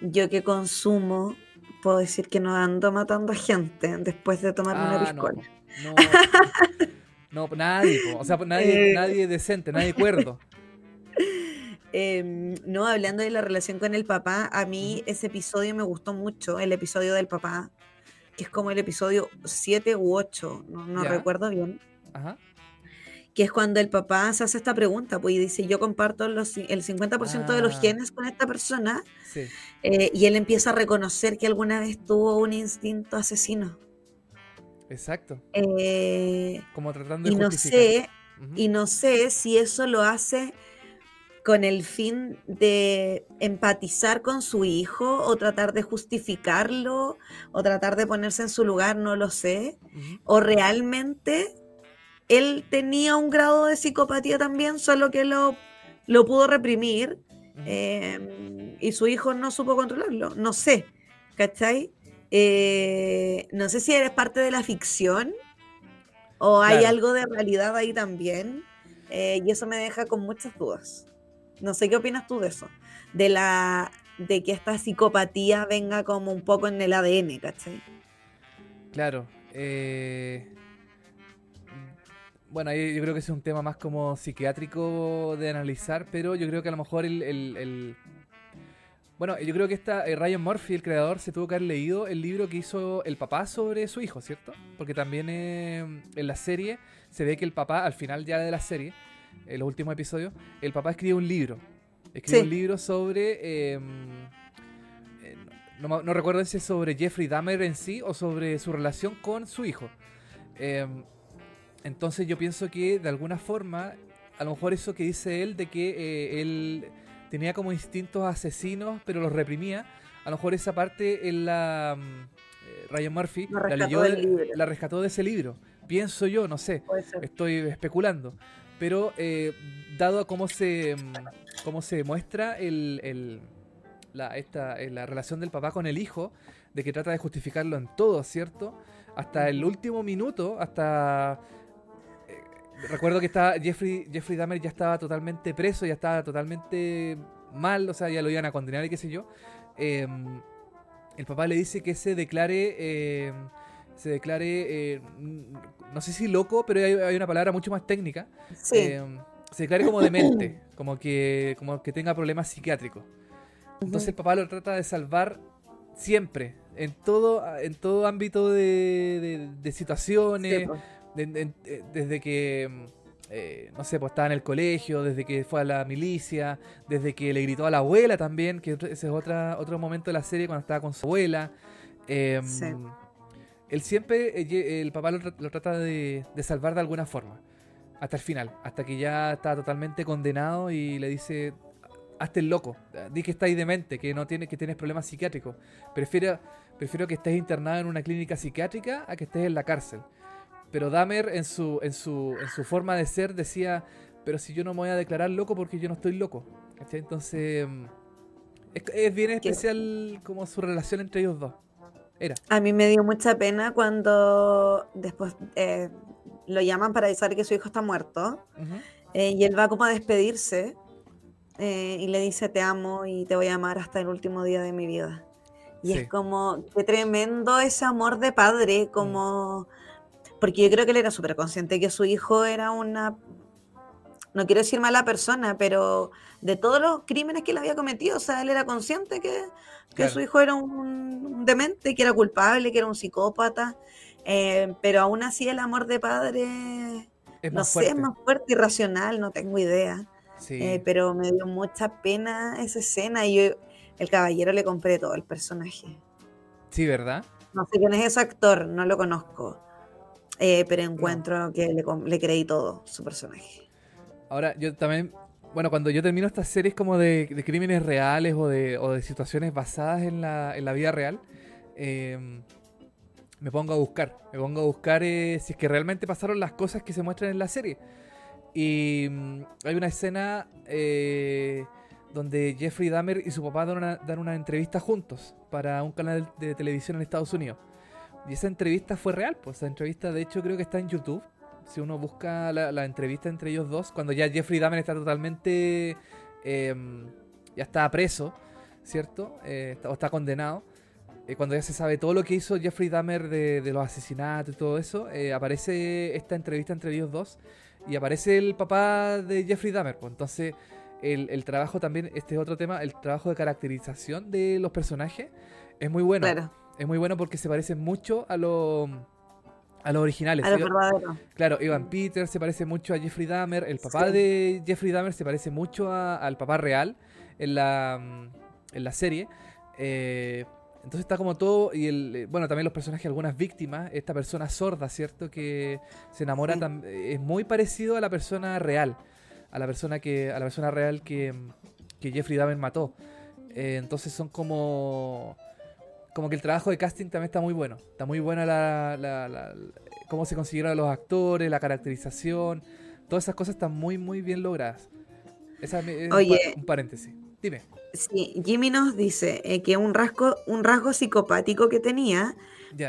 [SPEAKER 3] Yo que consumo, puedo decir que no ando matando a gente después de tomar una ah, piscola.
[SPEAKER 2] No, no, nadie, o sea, nadie, eh. nadie decente, nadie cuerdo.
[SPEAKER 3] Em, no, hablando de la relación con el papá, a mí ese episodio me gustó mucho, el episodio del papá, que es como el episodio 7 u 8, no, recuerdo bien. Que es cuando el papá se hace esta pregunta, pues y dice, yo comparto los, el 50% de los ah. genes con esta persona, eh, y él empieza a reconocer que alguna vez tuvo un instinto asesino.
[SPEAKER 2] Exacto.
[SPEAKER 3] Eh, como tratando de y no sé, Y no sé si eso lo hace con el fin de empatizar con su hijo o tratar de justificarlo o tratar de ponerse en su lugar, no lo sé. O realmente él tenía un grado de psicopatía también, solo que lo, lo pudo reprimir em, y su hijo no supo controlarlo. No sé, ¿cachai? Eh, no sé si eres parte de la ficción o hay algo de realidad ahí también. Eh, y eso me deja con muchas dudas. No sé qué opinas tú de eso. De la de que esta psicopatía venga como un poco en el ADN, ¿cachai?
[SPEAKER 2] Claro. Eh, bueno, yo creo que es un tema más como psiquiátrico de analizar, pero yo creo que a lo mejor el... Bueno, yo creo que esta, eh, Ryan Murphy, el creador, se tuvo que haber leído el libro que hizo el papá sobre su hijo, ¿cierto? Porque también eh, en la serie se ve que el papá, al final ya de la serie, en los últimos episodios, el papá escribe un libro. Escribe un libro sobre. Em, eh, no, recuerdo si es sobre Jeffrey Dahmer en sí o sobre su relación con su hijo. Em, entonces yo pienso que de alguna forma, a lo mejor eso que dice él de que eh, él tenía como instintos asesinos, pero los reprimía, a lo mejor esa parte en la. Mm, eh, Ryan Murphy la, leyó la rescató de ese libro pienso yo, no sé, estoy especulando. Pero eh, dado a cómo se, mm, cómo se muestra el, la, esta, la relación del papá con el hijo, de que trata de justificarlo en todo, ¿cierto? Hasta el último minuto, hasta... Eh, recuerdo que estaba Jeffrey, Jeffrey Dahmer ya estaba totalmente preso, ya estaba totalmente mal, o sea, ya lo iban a condenar y qué sé yo. Em, el papá le dice que se declare em, se declare, eh, no sé si loco, pero hay, una palabra mucho más técnica. Eh, se declare como demente, como que, como que tenga problemas psiquiátricos. Entonces el papá lo trata de salvar siempre, en todo, en todo ámbito de, situaciones, eh, desde que, no sé, pues estaba en el colegio, desde que fue a la milicia, desde que le gritó a la abuela también, que ese es otra, otro momento de la serie cuando estaba con su abuela. Em, él siempre, eh, el papá lo, trata de, salvar de alguna forma. Hasta el final. Hasta que ya está totalmente condenado y le dice, hazte el loco. Di que estáis demente, que no tienes, que tienes problemas psiquiátricos. Prefiero, prefiero que estés internado en una clínica psiquiátrica a que estés en la cárcel. Pero Dahmer en su, en su, en su forma de ser decía, pero si yo no me voy a declarar loco porque yo no estoy loco. Entonces, mm, es bien especial como su relación entre ellos dos.
[SPEAKER 3] A mí me dio mucha pena cuando después eh, lo llaman para avisar que su hijo está muerto eh, y él va como a despedirse eh, y le dice te amo y te voy a amar hasta el último día de mi vida. Y es como, qué tremendo ese amor de padre, como... Porque yo creo que él era súper consciente que su hijo era una no quiero decir mala persona, pero de todos los crímenes que él había cometido, o sea, él era consciente que, su hijo era un, demente, que era culpable, que era un psicópata, eh, pero aún así el amor de padre, no sé, es más fuerte y racional, no tengo idea. Eh, pero me dio mucha pena esa escena y yo, el caballero le compré todo el personaje.
[SPEAKER 2] Sí, ¿verdad?
[SPEAKER 3] No sé quién es ese actor, no lo conozco. Eh, pero encuentro que le, le creí todo su personaje.
[SPEAKER 2] Ahora, yo también, bueno, cuando yo termino estas series como de, crímenes reales o de, o de, situaciones basadas en la, en la vida real, em, me pongo a buscar. Me pongo a buscar eh, si es que realmente pasaron las cosas que se muestran en la serie. Y mm, hay una escena eh, donde Jeffrey Dahmer y su papá dan una, dan una entrevista juntos para un canal de televisión en Estados Unidos. Y esa entrevista fue real, pues esa entrevista de hecho creo que está en YouTube si uno busca la, entrevista entre ellos dos, cuando ya Jeffrey Dahmer está totalmente. Em, ya está preso, ¿cierto? Eh, o está condenado. Eh, cuando ya se sabe todo lo que hizo Jeffrey Dahmer de, los asesinatos y todo eso, eh, aparece esta entrevista entre ellos dos y aparece el papá de Jeffrey Dahmer. Pues entonces, el, el, trabajo también, este es otro tema, el trabajo de caracterización de los personajes es muy bueno. Claro. Es muy bueno porque se parece mucho a lo a los originales. A los Claro, Ivan Peter se parece mucho a Jeffrey Dahmer. El papá de Jeffrey Dahmer se parece mucho al papá real en la, en la serie. Eh, entonces está como todo, y el, eh, bueno, también los personajes, algunas víctimas, esta persona sorda, ¿cierto? Que se enamora, es muy parecido a la persona real, a la persona que, a la persona real que, que Jeffrey Dahmer mató. Eh, entonces son como como que el trabajo de casting también está muy bueno. Está muy buena la, cómo se consiguieron los actores, la caracterización. Todas esas cosas están muy, muy bien logradas. Esa es Oye, un, paréntesis. Dime.
[SPEAKER 3] Sí, Jimmy nos dice eh, que un rasgo, un rasgo psicopático que tenía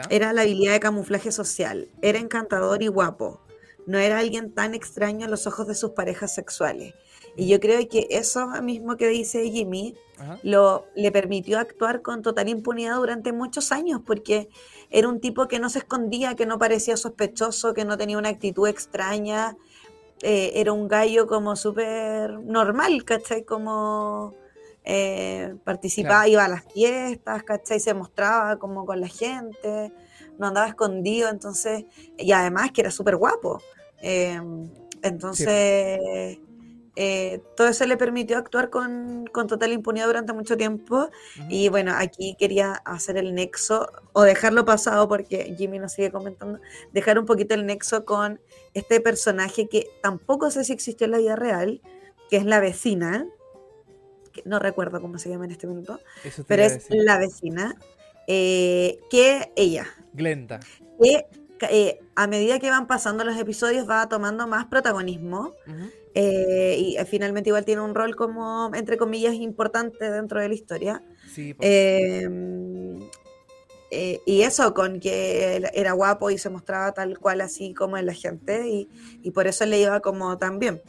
[SPEAKER 3] era la habilidad de camuflaje social. Era encantador y guapo. No era alguien tan extraño a los ojos de sus parejas sexuales. Y yo creo que eso mismo que dice Jimmy lo, le permitió actuar con total impunidad durante muchos años, porque era un tipo que no se escondía, que no parecía sospechoso, que no tenía una actitud extraña. Eh, era un gallo como súper normal, ¿cachai? Como eh, participaba, iba a las fiestas, ¿cachai? Se mostraba como con la gente, no andaba escondido, entonces, y además que era súper guapo. Em, entonces... Eh, todo eso le permitió actuar con, total impunidad durante mucho tiempo. Y bueno, aquí quería hacer el nexo, o dejarlo pasado, porque Jimmy nos sigue comentando, dejar un poquito el nexo con este personaje que tampoco sé si existió en la vida real, que es la vecina, que no recuerdo cómo se llama en este momento, pero es la vecina, eh, que ella.
[SPEAKER 2] Glenda.
[SPEAKER 3] Que eh, a medida que van pasando los episodios va tomando más protagonismo eh, y finalmente igual tiene un rol como, entre comillas, importante dentro de la historia. Sí, em, y eso, con que era guapo y se mostraba tal cual así como en la gente y, y por eso le iba como tan bien.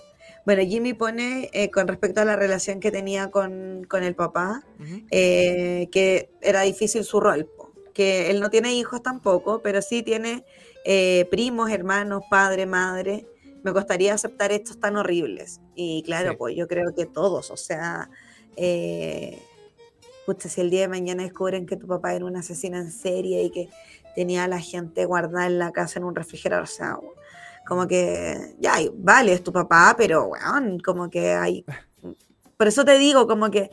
[SPEAKER 3] Bueno, Jimmy pone eh, con respecto a la relación que tenía con, el papá, eh, que era difícil su rol, que él no tiene hijos tampoco, pero sí tiene eh, primos, hermanos, padre, madre. Me costaría aceptar estos tan horribles. Y claro, pues yo creo que todos, o sea, eh, si el día de mañana descubren que tu papá era un asesino en serie y que tenía a la gente guardada en la casa en un refrigerador, o sea, como que, ya, vale, es tu papá, pero, weón, como que hay... Por eso te digo, como que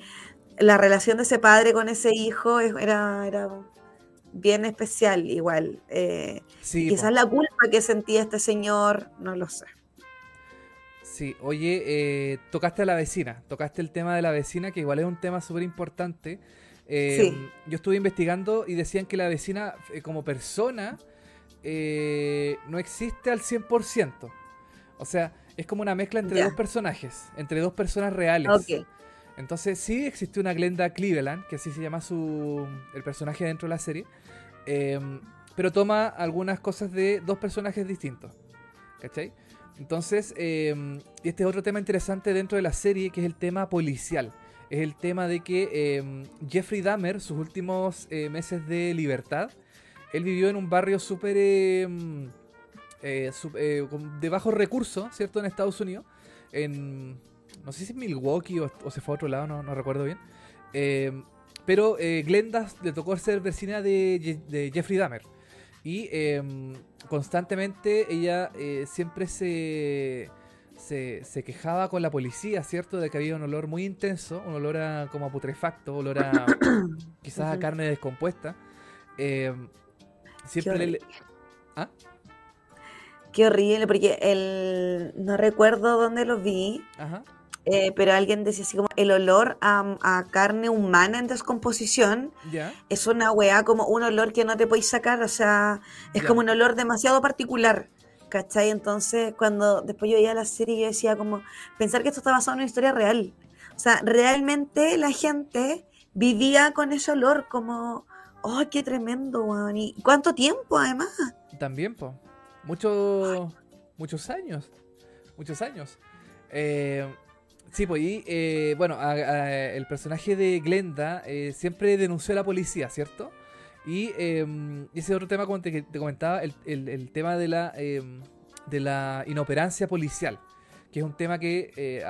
[SPEAKER 3] la relación de ese padre con ese hijo era, era bien especial igual. Eh, quizás la culpa que sentía este señor, no lo sé.
[SPEAKER 2] Sí, oye, eh, tocaste a la vecina, tocaste el tema de la vecina, que igual es un tema súper importante. Eh, yo estuve investigando y decían que la vecina como persona eh, no existe al 100%. O sea, es como una mezcla entre dos personajes, entre dos personas reales. Entonces sí existe una Glenda Cleveland, que así se llama su el personaje dentro de la serie, em, pero toma algunas cosas de dos personajes distintos. ¿Cachai? Entonces, em, este es otro tema interesante dentro de la serie, que es el tema policial. Es el tema de que em, Jeffrey Dahmer, sus últimos eh, meses de libertad, él vivió en un barrio súper eh, eh, de bajos recursos, ¿cierto? En Estados Unidos. En, no sé si es Milwaukee o, se fue a otro lado, no, recuerdo bien. Em, pero eh, Glenda le tocó ser vecina de, Jeffrey Dahmer. Y em, constantemente ella siempre se, se, quejaba con la policía, ¿cierto? De que había un olor muy intenso, un olor a, como a putrefacto, olor a quizás a carne descompuesta. Siempre le...
[SPEAKER 3] ¿Ah? Qué horrible, porque el... no recuerdo dónde lo vi, eh, pero alguien decía así como el olor a, carne humana en descomposición es una weá como un olor que no te podéis sacar, o sea, es como un olor demasiado particular. ¿Cachai? Entonces, cuando después yo veía la serie, yo decía como, pensar que esto está basado en una historia real. O sea, realmente la gente vivía con ese olor como ¡Oh, qué tremendo, weón! ¿Y cuánto tiempo, además?
[SPEAKER 2] También, pues. Muchos, muchos años. Muchos años. Eh, sí, pues, y eh, bueno, el personaje de Glenda eh, siempre denunció a la policía, ¿cierto? Y em, ese otro tema, como te, comentaba, el, tema de la, em, de la inoperancia policial, que es un tema que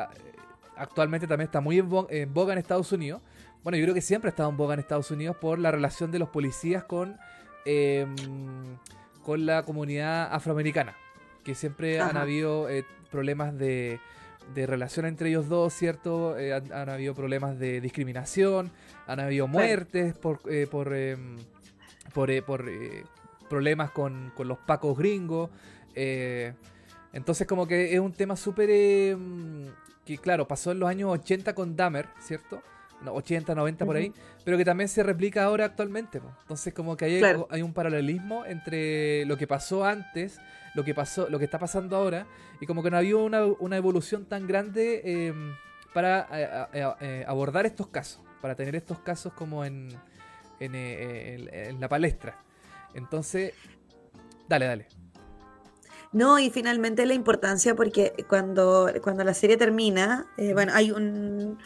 [SPEAKER 2] actualmente también está muy en boga en Estados Unidos bueno, yo creo que siempre ha estado en boga en Estados Unidos por la relación de los policías con, em, con la comunidad afroamericana, que siempre han habido eh, problemas de, de, relación entre ellos dos, ¿cierto? Eh, han, habido problemas de discriminación, han habido muertes por, eh, por, em, por, por problemas con, con, los pacos gringos. entonces como que es un tema súper... Em, que claro, pasó en los años 80 con Dahmer, ¿cierto? 80, 90 por ahí, pero que también se replica ahora actualmente. Entonces como que hay, hay, un paralelismo entre lo que pasó antes, lo que pasó, lo que está pasando ahora, y como que no había una, una evolución tan grande em, para eh, eh, abordar estos casos, para tener estos casos como en, eh, en, la palestra. Entonces, dale, dale.
[SPEAKER 3] No, y finalmente la importancia porque cuando, cuando la serie termina, bueno, hay un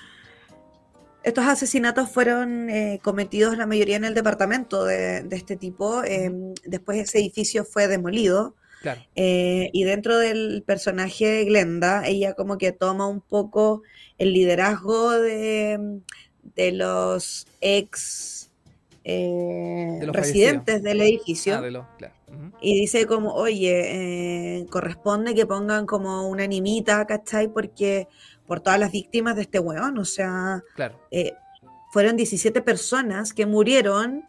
[SPEAKER 3] estos asesinatos fueron eh, cometidos la mayoría en el departamento de, este tipo. Em, después ese edificio fue demolido. Eh, y dentro del personaje de Glenda, ella como que toma un poco el liderazgo de, los ex eh, residentes del edificio. Ah, y dice como, oye, corresponde que pongan como una animita, ¿cachai? Porque por todas las víctimas de este weón. O sea, eh, fueron 17 personas que murieron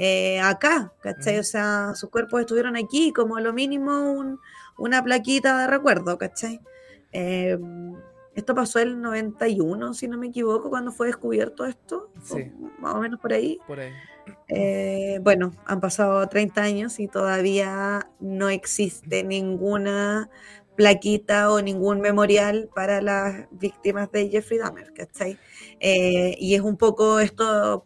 [SPEAKER 3] eh, acá, ¿cachai? O sea, sus cuerpos estuvieron aquí, como lo mínimo una plaquita de recuerdo, ¿cachai? Em, esto pasó el 91, si no me equivoco, cuando fue descubierto esto.
[SPEAKER 2] Sí.
[SPEAKER 3] más o menos por ahí.
[SPEAKER 2] Por ahí.
[SPEAKER 3] Eh, bueno, han pasado 30 años y todavía no existe ninguna plaquita o ningún memorial para las víctimas de Jeffrey Dahmer, ¿cachai? Eh, y es un poco esto,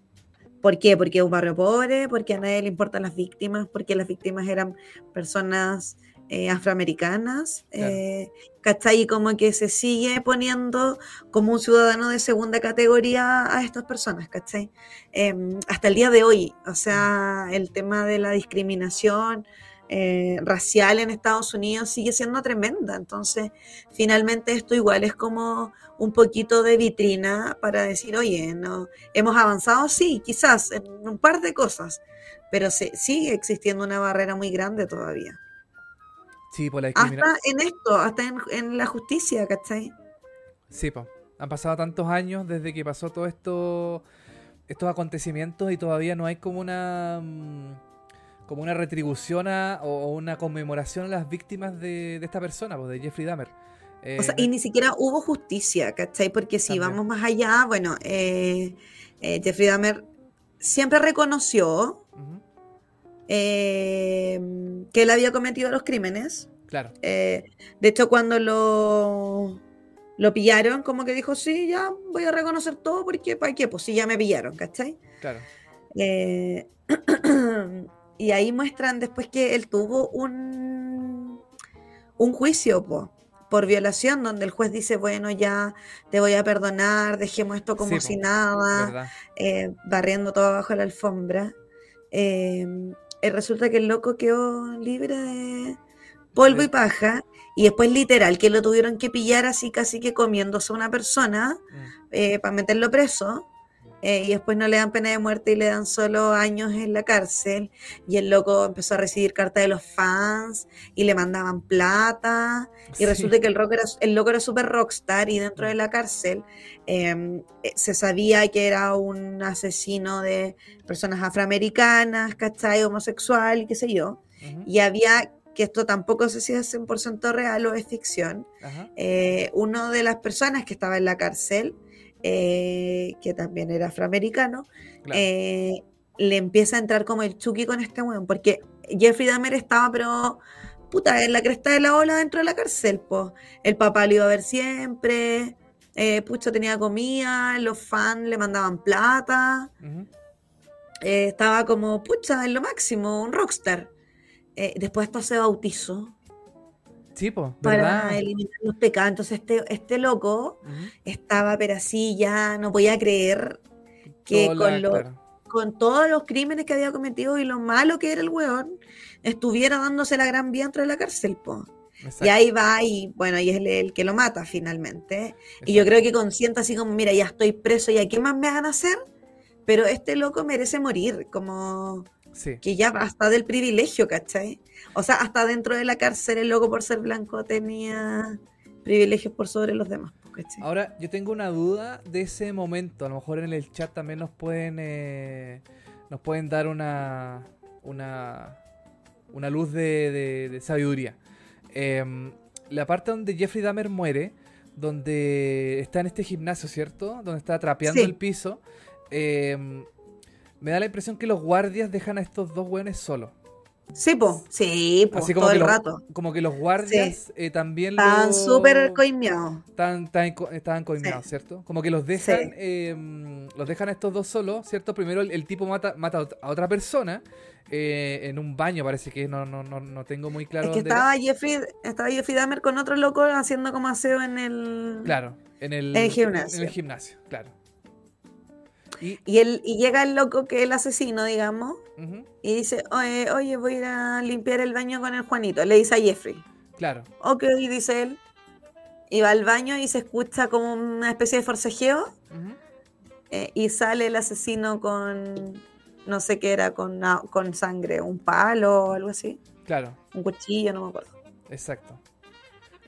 [SPEAKER 3] ¿por qué? Porque es un barrio pobre, porque a nadie le importan las víctimas, porque las víctimas eran personas eh, afroamericanas, eh, ¿cachai? Y como que se sigue poniendo como un ciudadano de segunda categoría a estas personas, ¿cachai? Em, hasta el día de hoy, o sea, el tema de la discriminación eh, racial en Estados Unidos sigue siendo tremenda, entonces finalmente esto igual es como un poquito de vitrina para decir, oye, no, hemos avanzado, sí, quizás en un par de cosas, pero se, sigue existiendo una barrera muy grande todavía.
[SPEAKER 2] Sí, por la
[SPEAKER 3] Hasta en esto, hasta en, la justicia, ¿cachai?
[SPEAKER 2] Sí, pues. Han pasado tantos años desde que pasó todo esto, estos acontecimientos y todavía no hay como una mm, como una retribución o una conmemoración a las víctimas de, esta persona, pues, de Jeffrey Dahmer.
[SPEAKER 3] o sea, y eh, ni siquiera hubo justicia, ¿cachai? Porque si vamos más allá, bueno, eh, eh, Jeffrey Dahmer siempre reconoció Em, que él había cometido los crímenes.
[SPEAKER 2] Claro.
[SPEAKER 3] Eh, de hecho, cuando lo, lo pillaron, como que dijo, sí, ya voy a reconocer todo, porque ¿para qué? Pues sí, ya me pillaron, ¿cachai?
[SPEAKER 2] Claro.
[SPEAKER 3] Y ahí muestran después que él tuvo un, un juicio, por violación, donde el juez dice, bueno, ya te voy a perdonar, dejemos esto como si nada, eh, barriendo todo abajo la alfombra. Eh, eh, resulta que el loco quedó libre de polvo y paja. Y después literal, que lo tuvieron que pillar así casi que comiéndose a una persona mm. eh, para meterlo preso. Eh, y después no le dan pena de muerte y le dan solo años en la cárcel. Y el loco empezó a recibir cartas de los fans y le mandaban plata. Y resulta que el, rock era, el loco era súper rockstar y dentro de la cárcel em, eh, se sabía que era un asesino de personas afroamericanas, ¿cachai? Homosexual y qué sé yo. Y había que esto tampoco sé si es 100% real o es ficción. Eh, una de las personas que estaba en la cárcel eh, que también era afroamericano, eh, le empieza a entrar como el chuki con este weón, porque Jeffrey Dahmer estaba, pero puta, en la cresta de la ola dentro de la cárcel, pues. El papá lo iba a ver siempre, eh, pucha, tenía comida, los fans le mandaban plata, estaba como, pucha, en lo máximo, un rockstar. después esto se bautizó para eliminar los pecados. Entonces este, este loco estaba, pero así ya no podía creer que con, con todos los crímenes que había cometido y lo malo que era el weón, estuviera dándose la gran vía dentro de la cárcel, po. Y ahí va y bueno, y es el, que lo mata finalmente. Y yo creo que consiente así como, mira, ya estoy preso, ¿y qué más me van a hacer? Pero este loco merece morir, como que ya hasta del privilegio, ¿cachai? O sea, hasta dentro de la cárcel el loco por ser blanco tenía privilegios por sobre los demás. ¿cachai?
[SPEAKER 2] Ahora, yo tengo una duda de ese momento. A lo mejor en el chat también nos pueden eh, nos pueden dar una una, una luz de, sabiduría. Em, la parte donde Jeffrey Dahmer muere, donde está en este gimnasio, ¿cierto? Donde está trapeando el piso. Eh, me da la impresión que los guardias dejan a estos dos hueones solos.
[SPEAKER 3] Sí, po, sí, po, todo el rato.
[SPEAKER 2] Como que los guardias eh, también
[SPEAKER 3] Estaban súper coimeados.
[SPEAKER 2] Estaban, estaban, coimeados, ¿cierto? Como que los dejan em, los dejan a estos dos solos, ¿cierto? Primero el, tipo mata, mata a otra persona eh, en un baño, parece que no, no, no, no tengo muy claro.
[SPEAKER 3] Es que estaba Jeffrey, estaba Jeffrey Dahmer con otro loco haciendo como aseo en el...
[SPEAKER 2] Claro, en el,
[SPEAKER 3] en el gimnasio.
[SPEAKER 2] En el gimnasio, claro.
[SPEAKER 3] Y, él, y llega el loco que es el asesino, digamos, y dice, oye, oye, voy a ir a limpiar el baño con el Juanito. Le dice a Jeffrey.
[SPEAKER 2] Claro.
[SPEAKER 3] Ok, dice él. Y va al baño y se escucha como una especie de forcejeo. Eh, y sale el asesino con, no sé qué era, con, con sangre, un palo o algo así.
[SPEAKER 2] Claro.
[SPEAKER 3] Un cuchillo, no me acuerdo.
[SPEAKER 2] Exacto.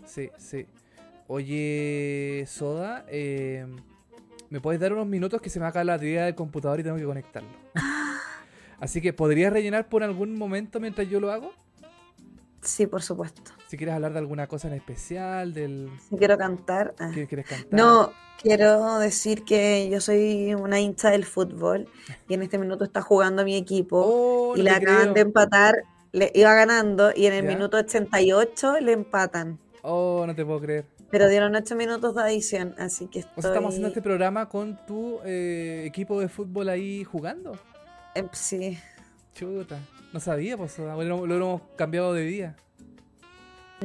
[SPEAKER 2] Sí, sí. Oye, Soda, eh, ¿me puedes dar unos minutos que se me acaba la batería del computador y tengo que conectarlo? Así que, ¿podrías rellenar por algún momento mientras yo lo hago?
[SPEAKER 3] Sí, por supuesto.
[SPEAKER 2] si quieres hablar de alguna cosa en especial, del...
[SPEAKER 3] Si quiero cantar.
[SPEAKER 2] Ah. ¿Qué quieres cantar?
[SPEAKER 3] No, quiero decir que yo soy una hincha del fútbol y en este minuto está jugando mi equipo oh, y le acaban de empatar, le iba ganando y en el minuto 88 le empatan.
[SPEAKER 2] Oh, no te puedo creer.
[SPEAKER 3] Pero dieron 8 minutos de adición, así que estoy...
[SPEAKER 2] estamos haciendo este programa con tu eh, equipo de fútbol ahí jugando.
[SPEAKER 3] Em, sí.
[SPEAKER 2] Chuta, no sabía, pues lo, lo hemos cambiado de día.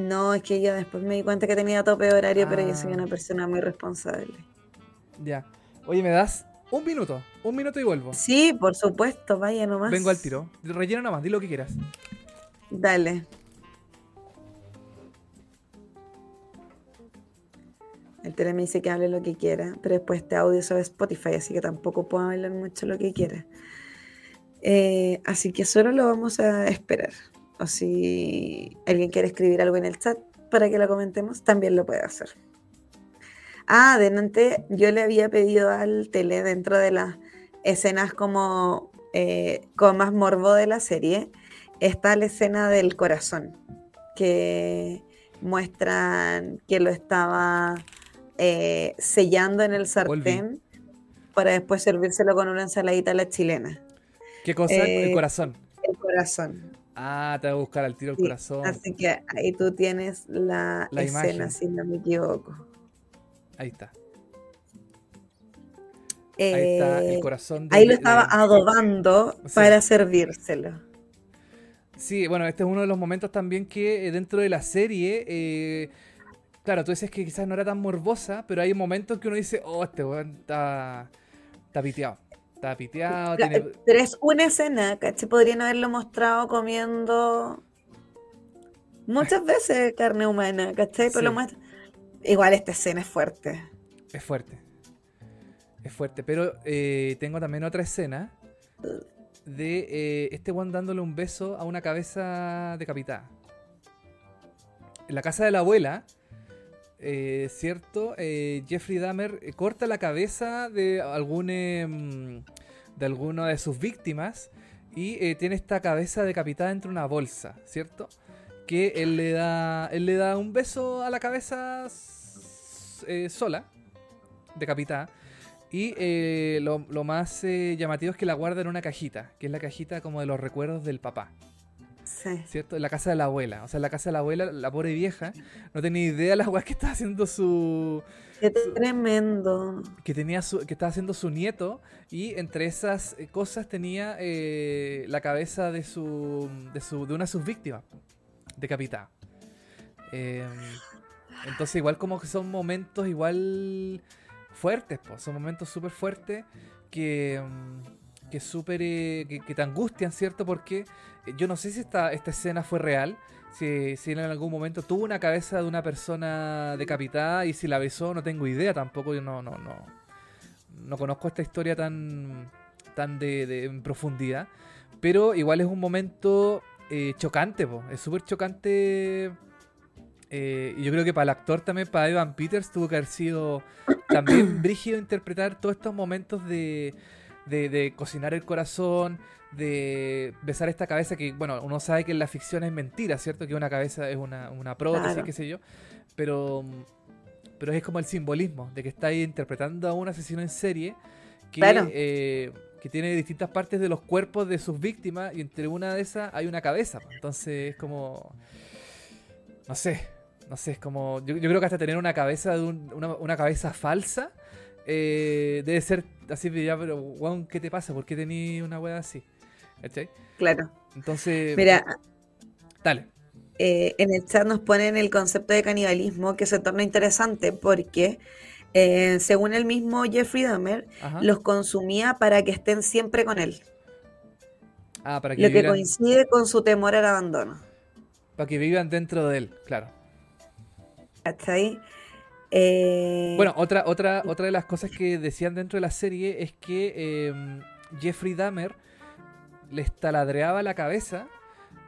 [SPEAKER 3] No, es que yo después me di cuenta que tenía tope horario, pero yo soy una ah. persona muy responsable.
[SPEAKER 2] Ya. Oye, ¿me das un minuto? Un minuto y vuelvo.
[SPEAKER 3] Sí, por supuesto, vaya nomás.
[SPEAKER 2] Vengo al tiro. Rellena nomás, di lo que quieras.
[SPEAKER 3] Dale. El tele me dice que hable lo que quiera, pero después este audio sobre Spotify, así que tampoco puedo hablar mucho lo que quiera. Eh, así que solo lo vamos a esperar o si alguien quiere escribir algo en el chat para que lo comentemos, también lo puede hacer. Ah, adelante, yo le había pedido al tele dentro de las escenas como eh, con más morbo de la serie, está la escena del corazón, que muestran que lo estaba eh, sellando en el sartén para después servírselo con una ensaladita a la chilena.
[SPEAKER 2] ¿Qué cosa? el eh, corazón.
[SPEAKER 3] El corazón.
[SPEAKER 2] Ah, te voy a buscar al tiro el corazón.
[SPEAKER 3] Así que ahí tú tienes la, escena, si no me equivoco.
[SPEAKER 2] Ahí está. ahí está el
[SPEAKER 3] eh,
[SPEAKER 2] corazón.
[SPEAKER 3] ahí lo estaba adobando para servírselo.
[SPEAKER 2] Sí, bueno, este es uno de los momentos también que dentro de la serie, eh, claro, tú dices que quizás no era tan morbosa, pero hay momentos que uno dice, oh, este weón está, está piteado. Está piteado.
[SPEAKER 3] Pero es una escena, ¿cachai? Podrían haberlo mostrado comiendo muchas veces carne humana, ¿cachai? Pero lo Igual esta escena es fuerte.
[SPEAKER 2] Es fuerte. Es fuerte. Pero eh, tengo también otra escena de eh, este one dándole un beso a una cabeza decapitada. En la casa de la abuela, eh, ¿cierto? Eh, Jeffrey Dahmer eh, corta la cabeza de algún em, de alguna de sus víctimas y tiene esta cabeza decapitada dentro de una bolsa, ¿cierto? Que él le da él le da un beso a la cabeza sola, decapitada. Y lo, lo, más llamativo es que la guarda en una cajita, que es la cajita como de los recuerdos del papá. ¿Cierto? En la casa de la abuela. O sea, en la casa de la abuela, la pobre vieja, no tenía idea de las weas que estaba haciendo su.
[SPEAKER 3] Qué tremendo.
[SPEAKER 2] Que tenía su, que estaba haciendo su nieto. Y entre esas eh, cosas tenía eh, la cabeza de su. de su. de una de sus víctimas. Decapitada. Eh, entonces, igual como que son momentos igual fuertes, pues. Son momentos súper fuertes que. Mm, que súper. que, que te angustian, ¿cierto? Porque yo no sé si esta, esta escena fue real, si, en algún momento tuvo una cabeza de una persona decapitada y si la besó, no tengo idea tampoco, yo no, no, no, no conozco esta historia tan, tan de, en profundidad, pero igual es un momento eh, chocante, es súper chocante. Eh, y yo creo que para el actor también, para Evan Peters, tuvo que haber sido también brígido interpretar todos estos momentos de, de, de cocinar el corazón, de besar esta cabeza que, bueno, uno sabe que en la ficción es mentira, ¿cierto? Que una cabeza es una, una prótesis, qué sé yo, pero, pero es como el simbolismo de que está ahí interpretando a un asesino en serie que, eh, que tiene distintas partes de los cuerpos de sus víctimas y entre una de esas hay una cabeza. Entonces es como, no sé, no sé, es como, yo, creo que hasta tener una cabeza de una, una cabeza falsa eh, debe ser así, ya, pero, ¿qué te pasa? ¿Por qué tenías una wea así?
[SPEAKER 3] Claro.
[SPEAKER 2] Entonces.
[SPEAKER 3] Mira.
[SPEAKER 2] Dale.
[SPEAKER 3] Eh, en el chat nos ponen el concepto de canibalismo que se torna interesante porque, eh, según el mismo Jeffrey Dahmer, los consumía para que estén siempre con él.
[SPEAKER 2] Ah, para que
[SPEAKER 3] Lo que coincide con su temor al abandono.
[SPEAKER 2] Para que vivan dentro de él, claro.
[SPEAKER 3] ¿Está ahí? Eh,
[SPEAKER 2] bueno, otra, otra, otra de las cosas que decían dentro de la serie es que Jeffrey Dahmer les taladreaba la cabeza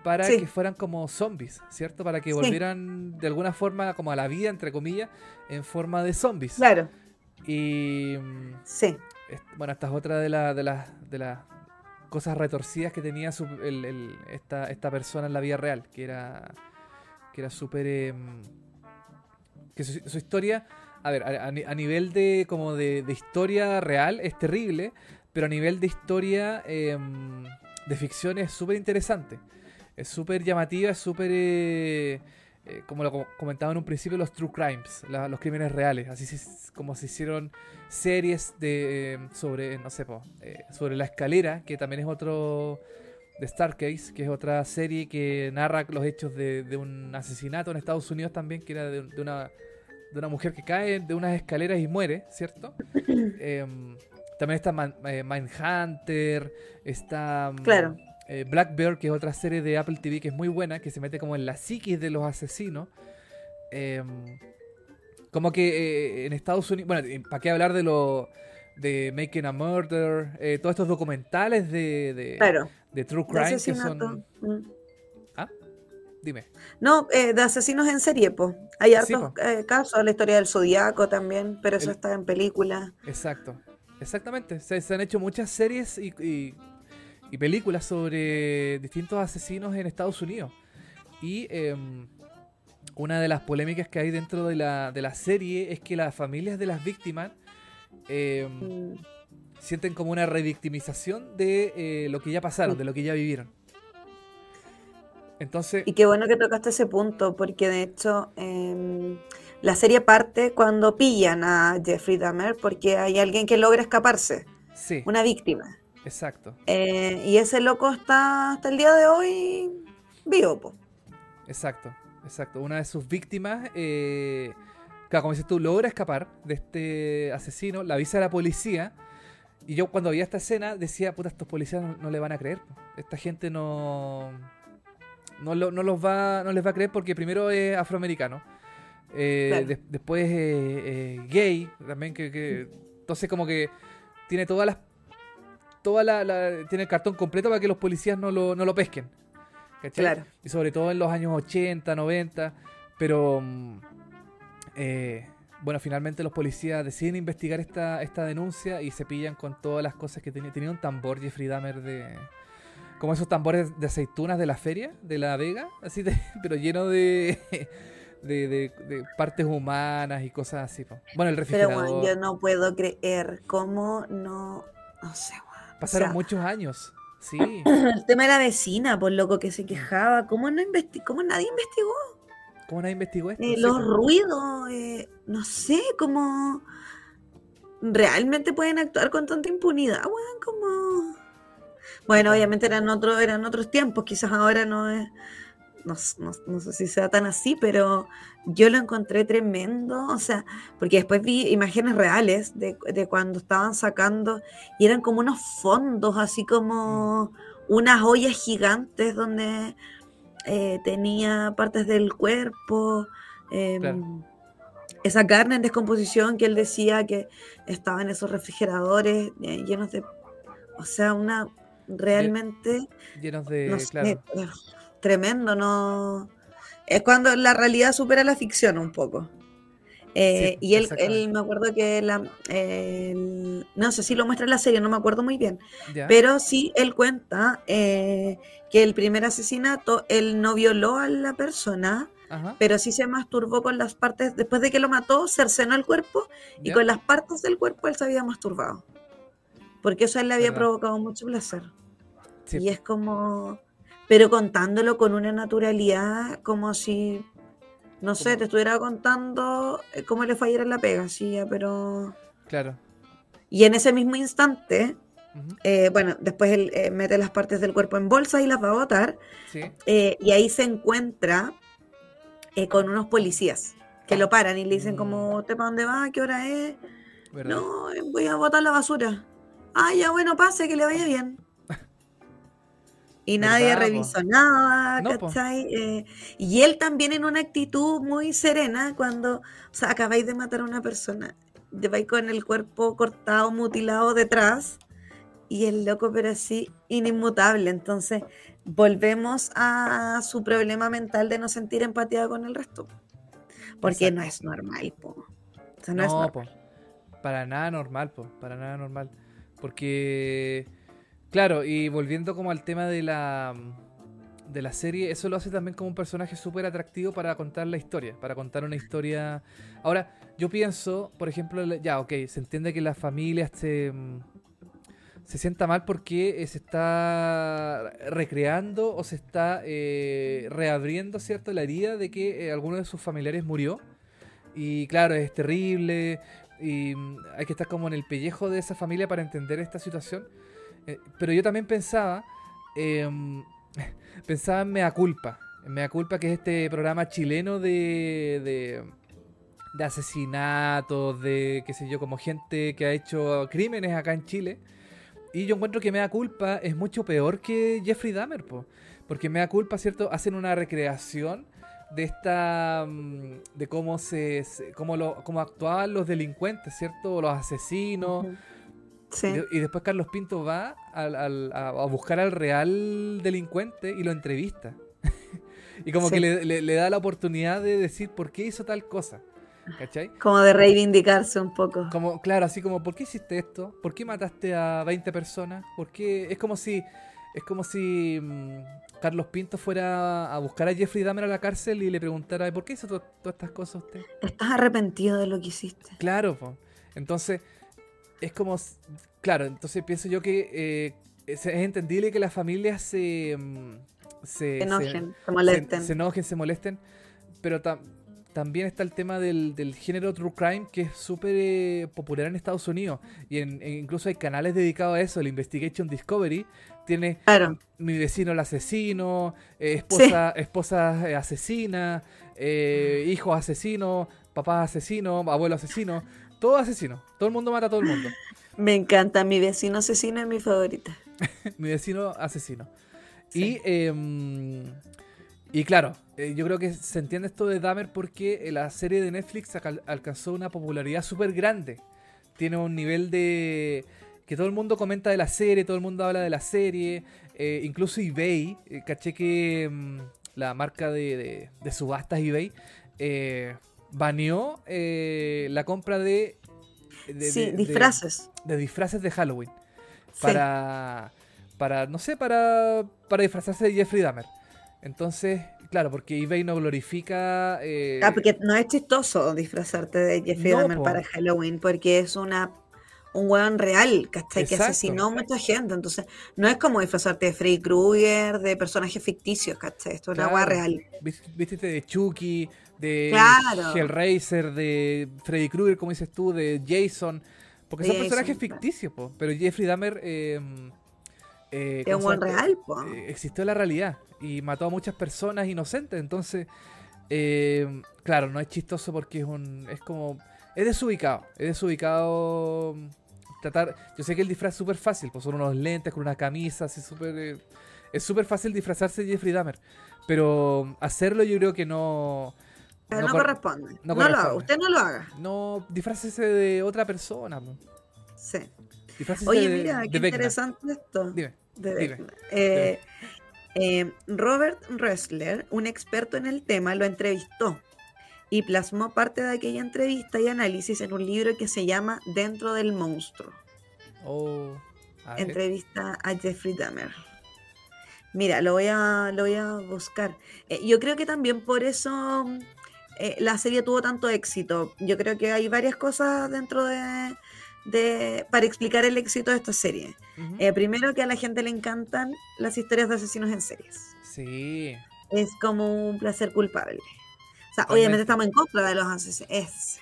[SPEAKER 2] para que fueran como zombies, ¿cierto? Para que volvieran de alguna forma como a la vida, entre comillas, en forma de zombies.
[SPEAKER 3] Claro.
[SPEAKER 2] Y.
[SPEAKER 3] Sí.
[SPEAKER 2] Bueno, esta es otra de, de las de las cosas retorcidas que tenía esta, esta persona en la vida real, que era que era súper... Em, que su, historia, a ver, a, nivel de como de, historia real es terrible, pero a nivel de historia em, de ficción es súper interesante. Es súper llamativa, es súper... Eh, eh, como lo comentaba en un principio, los true crimes, los crímenes reales, así como se hicieron series de sobre, no sé, eh, sobre la escalera, que también es otro de Starcase, que es otra serie que narra los hechos de, un asesinato en Estados Unidos también, que era de, una, de una mujer que cae de unas escaleras y muere, ¿cierto? Em, también está Mindhunter, está...
[SPEAKER 3] Mm, claro
[SPEAKER 2] eh, Black Bear, que es otra serie de Apple TV que es muy buena, que se mete como en la psiquis de los asesinos. Em, como que eh, en Estados Unidos, bueno, ¿para qué hablar de lo de Making a Murder? Eh, todos estos documentales de, de, True Crime que son... Mm. ¿Ah? Dime.
[SPEAKER 3] No, de asesinos en serie, pues. Hay hartos casos, la historia del Zodíaco también, pero eso está en película.
[SPEAKER 2] Exacto, exactamente. Se, han hecho muchas series y y películas sobre distintos asesinos en Estados Unidos. Y em, una de las polémicas que hay dentro de la, de la serie es que las familias de las víctimas em, sienten como una revictimización de eh, lo que ya pasaron, de lo que ya vivieron. Entonces...
[SPEAKER 3] Y qué bueno que tocaste ese punto, porque de hecho em, la serie parte cuando pillan a Jeffrey Dahmer, porque hay alguien que logra escaparse. Sí. Una víctima.
[SPEAKER 2] Exacto.
[SPEAKER 3] Eh, y ese loco está hasta el día de hoy vivo, po.
[SPEAKER 2] Exacto, exacto. Una de sus víctimas, eh, como dices tú, logra escapar de este asesino, la avisa a la policía. Y yo cuando vi esta escena decía, puta, estos policías no, le van a creer. Esta gente no, no, los va, no les va a creer porque primero es afroamericano. Eh, después gay, también que, que... Entonces como que tiene todas las toda la, tiene el cartón completo para que los policías no lo, no lo pesquen. ¿cachai? Y sobre todo en los años 80, 90. Pero mm, eh, bueno, finalmente los policías deciden investigar esta, esta denuncia y se pillan con todas las cosas que tenía. Tenía un tambor Jeffrey Dahmer de. Como esos tambores de aceitunas de la feria, de La Vega, así de, pero lleno de, de, de, partes humanas y cosas así. Bueno, el refrigerador. Pero bueno,
[SPEAKER 3] yo no puedo creer cómo no. No sé,
[SPEAKER 2] Pasaron muchos años. Sí.
[SPEAKER 3] El tema de la vecina, por loco que se quejaba. ¿Cómo, no cómo nadie investigó?
[SPEAKER 2] ¿Cómo nadie investigó esto?
[SPEAKER 3] Eh, los ruidos, eh, no sé, cómo realmente pueden actuar con tanta impunidad, weón, como... Bueno, obviamente eran, otro, eran otros tiempos, quizás ahora no es no, sé si sea tan así, pero yo lo encontré tremendo, o sea, porque después vi imágenes reales de, cuando estaban sacando y eran como unos fondos, así como mm. unas ollas gigantes donde eh, tenía partes del cuerpo, em, esa carne en descomposición que él decía que estaba en esos refrigeradores eh, llenos de, o sea, una realmente...
[SPEAKER 2] Llenos de... claro. Eh,
[SPEAKER 3] tremendo, ¿no? Es cuando la realidad supera la ficción un poco. Eh, y él, él, me acuerdo que la, no sé si lo muestra en la serie, no me acuerdo muy bien, pero sí él cuenta eh, que el primer asesinato, él no violó a la persona, pero sí se masturbó con las partes, después de que lo mató, cercenó el cuerpo y con las partes del cuerpo él se había masturbado, porque eso a él le había provocado mucho placer. Y es como, pero contándolo con una naturalidad como si, no sé, te estuviera contando eh, cómo le fue en la pega, sí, pero...
[SPEAKER 2] Claro.
[SPEAKER 3] Y en ese mismo instante, eh, bueno, después él eh, mete las partes del cuerpo en bolsa y las va a botar, y ahí se encuentra con unos policías que lo paran y le dicen como, ¿usted para dónde va? ¿Qué hora es? No, voy a botar la basura. Ah, ya bueno, pase, que le vaya bien y nadie revisó nada, ¿cachai? Eh, y él también en una actitud muy serena cuando, o sea, acabáis de matar a una persona, vais con el cuerpo cortado, mutilado detrás, y el loco pero así inmutable. Entonces, volvemos a su problema mental de no sentir empatía con el resto. Porque no es normal, po. O sea, no, es normal.
[SPEAKER 2] Para nada normal, po. Para nada normal. Porque Claro, y volviendo como al tema de la de la serie, eso lo hace también como un personaje súper atractivo para contar la historia, para contar una historia. Ahora, yo pienso, por ejemplo, ya, ok, se entiende que la familia se, mm, se sienta mal porque eh, se está recreando o se está eh, reabriendo, ¿cierto?, la herida de que eh, alguno de sus familiares murió. Y claro, es terrible y mm, hay que estar como en el pellejo de esa familia para entender esta situación. Pero yo también pensaba em, pensaba en Mea Culpa. Mea Culpa, que es este programa chileno de, de, de asesinatos, de qué sé yo, como gente que ha hecho crímenes acá en Chile. Y yo encuentro que Mea Culpa es mucho peor que Jeffrey Dahmer, po. porque Mea Culpa, ¿cierto? Hacen una recreación de esta mm, de cómo se, cómo lo cómo actuaban los delincuentes, ¿cierto? Los asesinos. Y, después Carlos Pinto va a, buscar al real delincuente y lo entrevista. y como que le, da la oportunidad de decir por qué hizo tal cosa. ¿Cachai?
[SPEAKER 3] Como de reivindicarse un poco.
[SPEAKER 2] Como, claro, así como, ¿por qué hiciste esto? ¿Por qué mataste a 20 personas? ¿Por qué? Es como si. Es como si mm, Carlos Pinto fuera a buscar a Jeffrey Dahmer a la cárcel y le preguntara, ¿por qué hizo todas estas cosas usted?
[SPEAKER 3] ¿Estás arrepentido de lo que hiciste?
[SPEAKER 2] Claro, pues. Entonces, es como, claro, entonces pienso yo que eh, es, entendible que las familias se,
[SPEAKER 3] mm, se, enojen, se, molesten.
[SPEAKER 2] Se, enojen, se molesten, pero también está el tema del, del género true crime que es súper eh, popular en Estados Unidos y en, incluso hay canales dedicados a eso, el Investigation Discovery tiene mi vecino el asesino, eh, esposa, esposa asesina, hijo asesino, papá asesino, abuelo asesino. Todo asesino. Todo el mundo mata a todo el mundo.
[SPEAKER 3] Me encanta. Mi vecino asesino es mi favorita.
[SPEAKER 2] mi vecino asesino. Y, em, y claro, eh, yo creo que se entiende esto de Dahmer porque la serie de Netflix alcanzó una popularidad súper grande. Tiene un nivel de... que todo el mundo comenta de la serie, todo el mundo habla de la serie. Eh, incluso eBay, eh, caché que em, la marca de, de subastas eBay baneó eh, la compra de,
[SPEAKER 3] disfraces.
[SPEAKER 2] De, disfraces de Halloween. Para, para, no sé, para, para disfrazarse de Jeffrey Dahmer. Entonces, claro, porque eBay no glorifica...
[SPEAKER 3] Eh, ah, porque no es chistoso disfrazarte de Jeffrey Dahmer para Halloween, porque es una un weón real, ¿cachai? Que asesinó a mucha gente. Entonces, no es como disfrazarte de Freddy Krueger, de personajes ficticios, ¿cachai? Esto es una weá real.
[SPEAKER 2] Viste de Chucky, de Hellraiser, de Freddy Krueger, como dices tú, de Jason. Porque son personajes ficticios, po. pero Jeffrey Dahmer. Em,
[SPEAKER 3] eh, es un buen real, po.
[SPEAKER 2] Eh, existió en la realidad y mató a muchas personas inocentes. Entonces, em, claro, no es chistoso porque es un. Es como. Es desubicado. Es desubicado. Tratar. Yo sé que el disfraz es súper fácil, pues son unos lentes con una camisa, así súper. Eh, es súper fácil disfrazarse de Jeffrey Dahmer. Pero hacerlo yo creo que no
[SPEAKER 3] no, corresponde. No, lo haga. Usted no lo haga.
[SPEAKER 2] No, disfrácese de otra persona.
[SPEAKER 3] Sí. Oye, mira, qué interesante esto. Dime. Eh, eh, Robert Ressler, un experto en el tema, lo entrevistó y plasmó parte de aquella entrevista y análisis en un libro que se llama Dentro del monstruo.
[SPEAKER 2] Oh,
[SPEAKER 3] Entrevista a Jeffrey Dahmer. Mira, lo voy a, lo voy a buscar. Eh, yo creo que también por eso eh, la serie tuvo tanto éxito. Yo creo que hay varias cosas dentro de, para explicar el éxito de esta serie. Eh, primero que a la gente le encantan las historias de asesinos en series.
[SPEAKER 2] Sí.
[SPEAKER 3] Es como un placer culpable. O sea, obviamente estamos en contra de los asesinos. Es.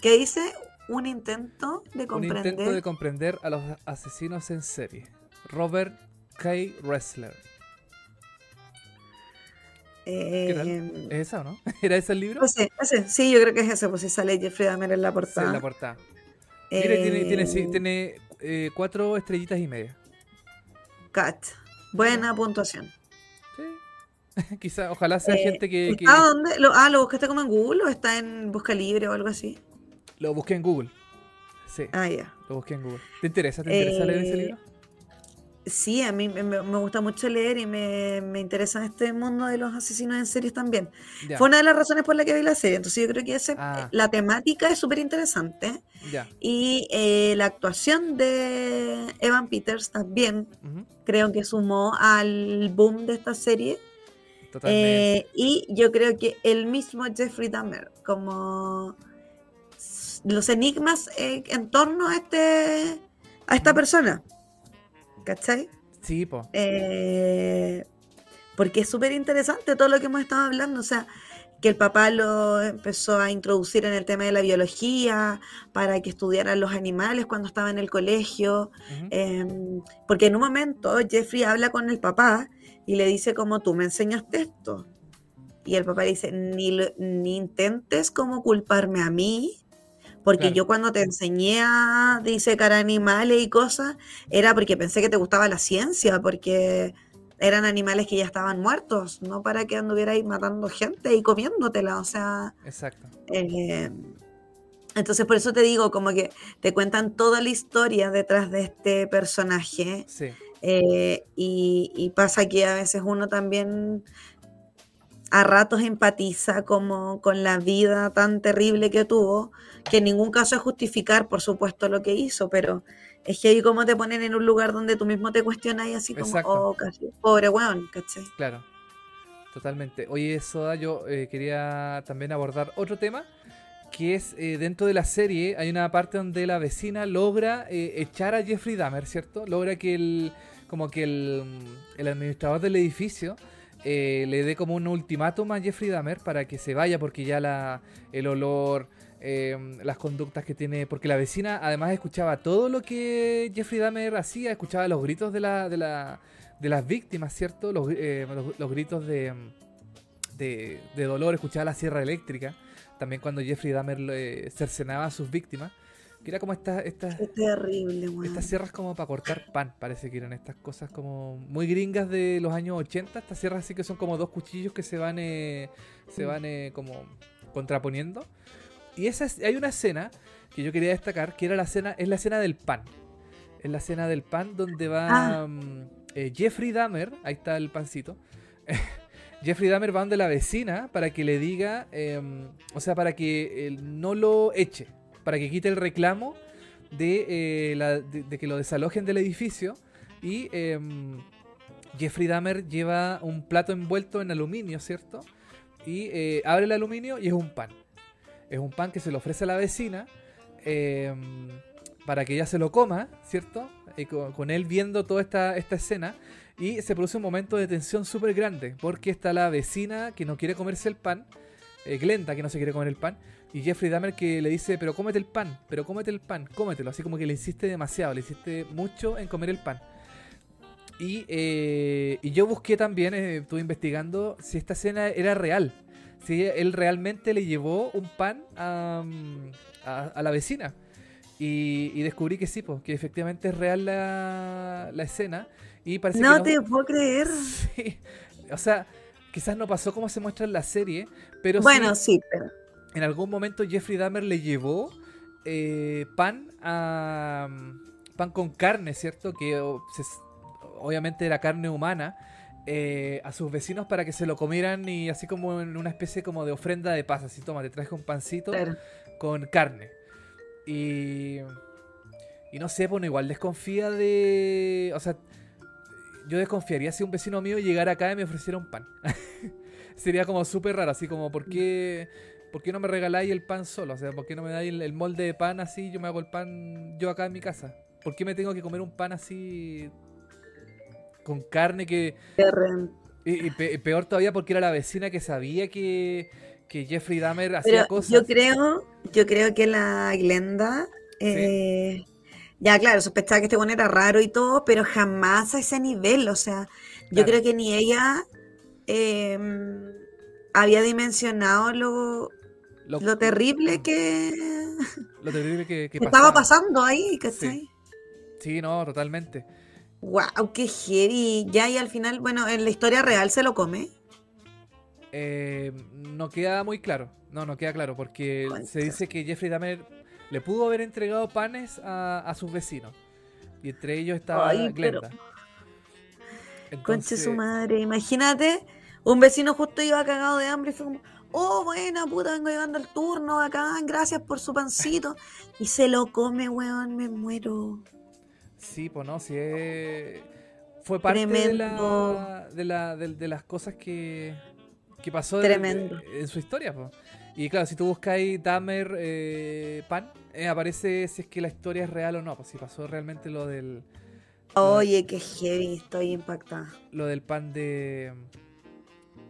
[SPEAKER 3] ¿Qué dice? Un intento de comprender.
[SPEAKER 2] Un intento de comprender a los asesinos en serie. Robert K. Wrestler. Eh, ¿Es esa o no? ¿Era ese el libro?
[SPEAKER 3] sí, yo creo que es ese, pues si sale Jeffrey Dahmer en la portada. Sí,
[SPEAKER 2] en la portada. tiene, tiene, tiene, eh, cuatro estrellitas y media.
[SPEAKER 3] Cat. Buena puntuación.
[SPEAKER 2] Sí. Quizá, ojalá sea eh, gente que,
[SPEAKER 3] que... ¿Ah, dónde? Lo, ah, ¿lo buscaste como en Google o está en Busca Libre o algo así?
[SPEAKER 2] Lo busqué en Google. Sí.
[SPEAKER 3] Ah, ya.
[SPEAKER 2] Lo busqué en Google. ¿Te interesa? ¿Te interesa leer ese libro?
[SPEAKER 3] Sí, a mí me, gusta mucho leer y me, me, interesa este mundo de los asesinos en series también. Fue una de las razones por la que vi la serie. Entonces yo creo que ese, ah. la temática es súper interesante. Y eh, la actuación de Evan Peters también creo que sumó al boom de esta serie. Eh, y yo creo que el mismo Jeffrey Dahmer, como los enigmas eh, en torno a, este, a esta persona. ¿Cachai?
[SPEAKER 2] Sí, po.
[SPEAKER 3] Eh, porque es súper interesante todo lo que hemos estado hablando. O sea, que el papá lo empezó a introducir en el tema de la biología, para que estudiaran los animales cuando estaba en el colegio. Em, porque en un momento Jeffrey habla con el papá y le dice como tú me enseñaste esto. Y el papá dice, ni, ni intentes como culparme a mí porque yo cuando te enseñé a disecar animales y cosas, era porque pensé que te gustaba la ciencia, porque eran animales que ya estaban muertos, no para que anduvierais matando gente y comiéndotela, o sea...
[SPEAKER 2] Exacto.
[SPEAKER 3] Eh, entonces por eso te digo, como que te cuentan toda la historia detrás de este personaje.
[SPEAKER 2] Sí.
[SPEAKER 3] Eh, y, y, pasa que a veces uno también a ratos empatiza como con la vida tan terrible que tuvo, que en ningún caso es justificar, por supuesto, lo que hizo, pero es que ahí como te ponen en un lugar donde tú mismo te cuestionas y así como, oh, casi, pobre weón, ¿cachai?
[SPEAKER 2] Claro, totalmente. Oye, Soda, yo eh, quería también abordar otro tema, que es eh, dentro de la serie hay una parte donde la vecina logra eh, echar a Jeffrey Dahmer, ¿cierto? Logra que el, como que el, el administrador del edificio eh, le dé como un ultimátum a Jeffrey Dahmer para que se vaya porque ya la, el olor, em, las conductas que tiene, porque la vecina además escuchaba todo lo que Jeffrey Dahmer hacía, escuchaba los gritos de, la, de, la, de las víctimas, ¿cierto? Los, eh, los, gritos de, de, de, dolor, escuchaba la sierra eléctrica, también cuando Jeffrey Dahmer eh, cercenaba a sus víctimas. Que era como estas. Estas,
[SPEAKER 3] terrible,
[SPEAKER 2] Estas sierras como para cortar pan, parece que eran estas cosas como muy gringas de los años 80. Estas sierras así que son como dos cuchillos que se van, eh, se van eh, como contraponiendo. Y esa hay una escena que yo quería destacar, que era la escena, es la escena del pan. Es la escena del pan donde va ah. mm, eh, Jeffrey Dahmer, ahí está el pancito. Jeffrey Dahmer va donde la vecina para que le diga, em, o sea, para que no lo eche, para que quite el reclamo de, eh, que lo desalojen del edificio. Y em, Jeffrey Dahmer lleva un plato envuelto en aluminio, ¿cierto? Y eh, abre el aluminio y es un pan. Es un pan que se le ofrece a la vecina em, para que ella se lo coma, ¿cierto? Y con, él viendo toda esta, esta escena. Y se produce un momento de tensión súper grande, porque está la vecina que no quiere comerse el pan, eh, Glenda que no se quiere comer el pan, y Jeffrey Dahmer que le dice, pero cómete el pan, pero cómete el pan, cómetelo. Así como que le insiste demasiado, le insiste mucho en comer el pan. Y, eh, y yo busqué también, eh, estuve investigando si esta escena era real. Si él realmente le llevó un pan a, a, la vecina. Y, descubrí que sí, pues, que efectivamente es real la, la escena. Y parece
[SPEAKER 3] no, te puedo creer.
[SPEAKER 2] O sea, quizás no pasó como se muestra en la serie, pero
[SPEAKER 3] bueno, sí pero
[SPEAKER 2] en algún momento Jeffrey Dahmer le llevó eh, pan a pan con carne, ¿cierto? Que obviamente era carne humana. Eh, a sus vecinos para que se lo comieran y así como en una especie como de ofrenda de paz, así toma, te traje un pancito con carne. Y, y no sé, bueno, igual desconfía de... O sea, yo desconfiaría si un vecino mío llegara acá y me ofreciera un pan. Sería como súper raro, así como, ¿por qué ¿por qué no me regaláis el pan solo? O sea, ¿por qué no me dais el, molde de pan así? Yo me hago el pan yo acá en mi casa. ¿Por qué me tengo que comer un pan así con carne que... Y, peor todavía porque era la vecina que sabía que, Jeffrey Dahmer hacía cosas.
[SPEAKER 3] Yo creo, yo creo que la Glenda... Eh, ya, claro, sospechaba que este bueno era raro y todo, pero jamás a ese nivel. O sea, yo creo que ni ella em, había dimensionado lo, lo, terrible que.
[SPEAKER 2] Lo terrible que,
[SPEAKER 3] estaba pasando ahí,
[SPEAKER 2] ¿cachai? Sí. no, totalmente.
[SPEAKER 3] Wow, qué heavy. Ya, y al final, bueno, en la historia real se lo come.
[SPEAKER 2] Eh, no queda muy claro. No, no queda claro, porque se dice que Jeffrey Dahmer le pudo haber entregado panes a, sus vecinos. Y entre ellos estaba Glenda.
[SPEAKER 3] Conche su madre, imagínate, un vecino justo iba cagado de hambre y fue como, oh, buena puta, vengo llevando el turno acá, gracias por su pancito. Y se lo come, weón, me muero.
[SPEAKER 2] Sí, pues no, sí es... Fue parte de, la, de, la, de, las cosas que, que pasó en su historia, pues. Y claro, si tú buscáis Dahmer eh, Pan, eh, aparece si es que la historia es real o no, pues si pasó realmente lo del...
[SPEAKER 3] Oye, qué heavy, estoy impactada.
[SPEAKER 2] Lo del pan de...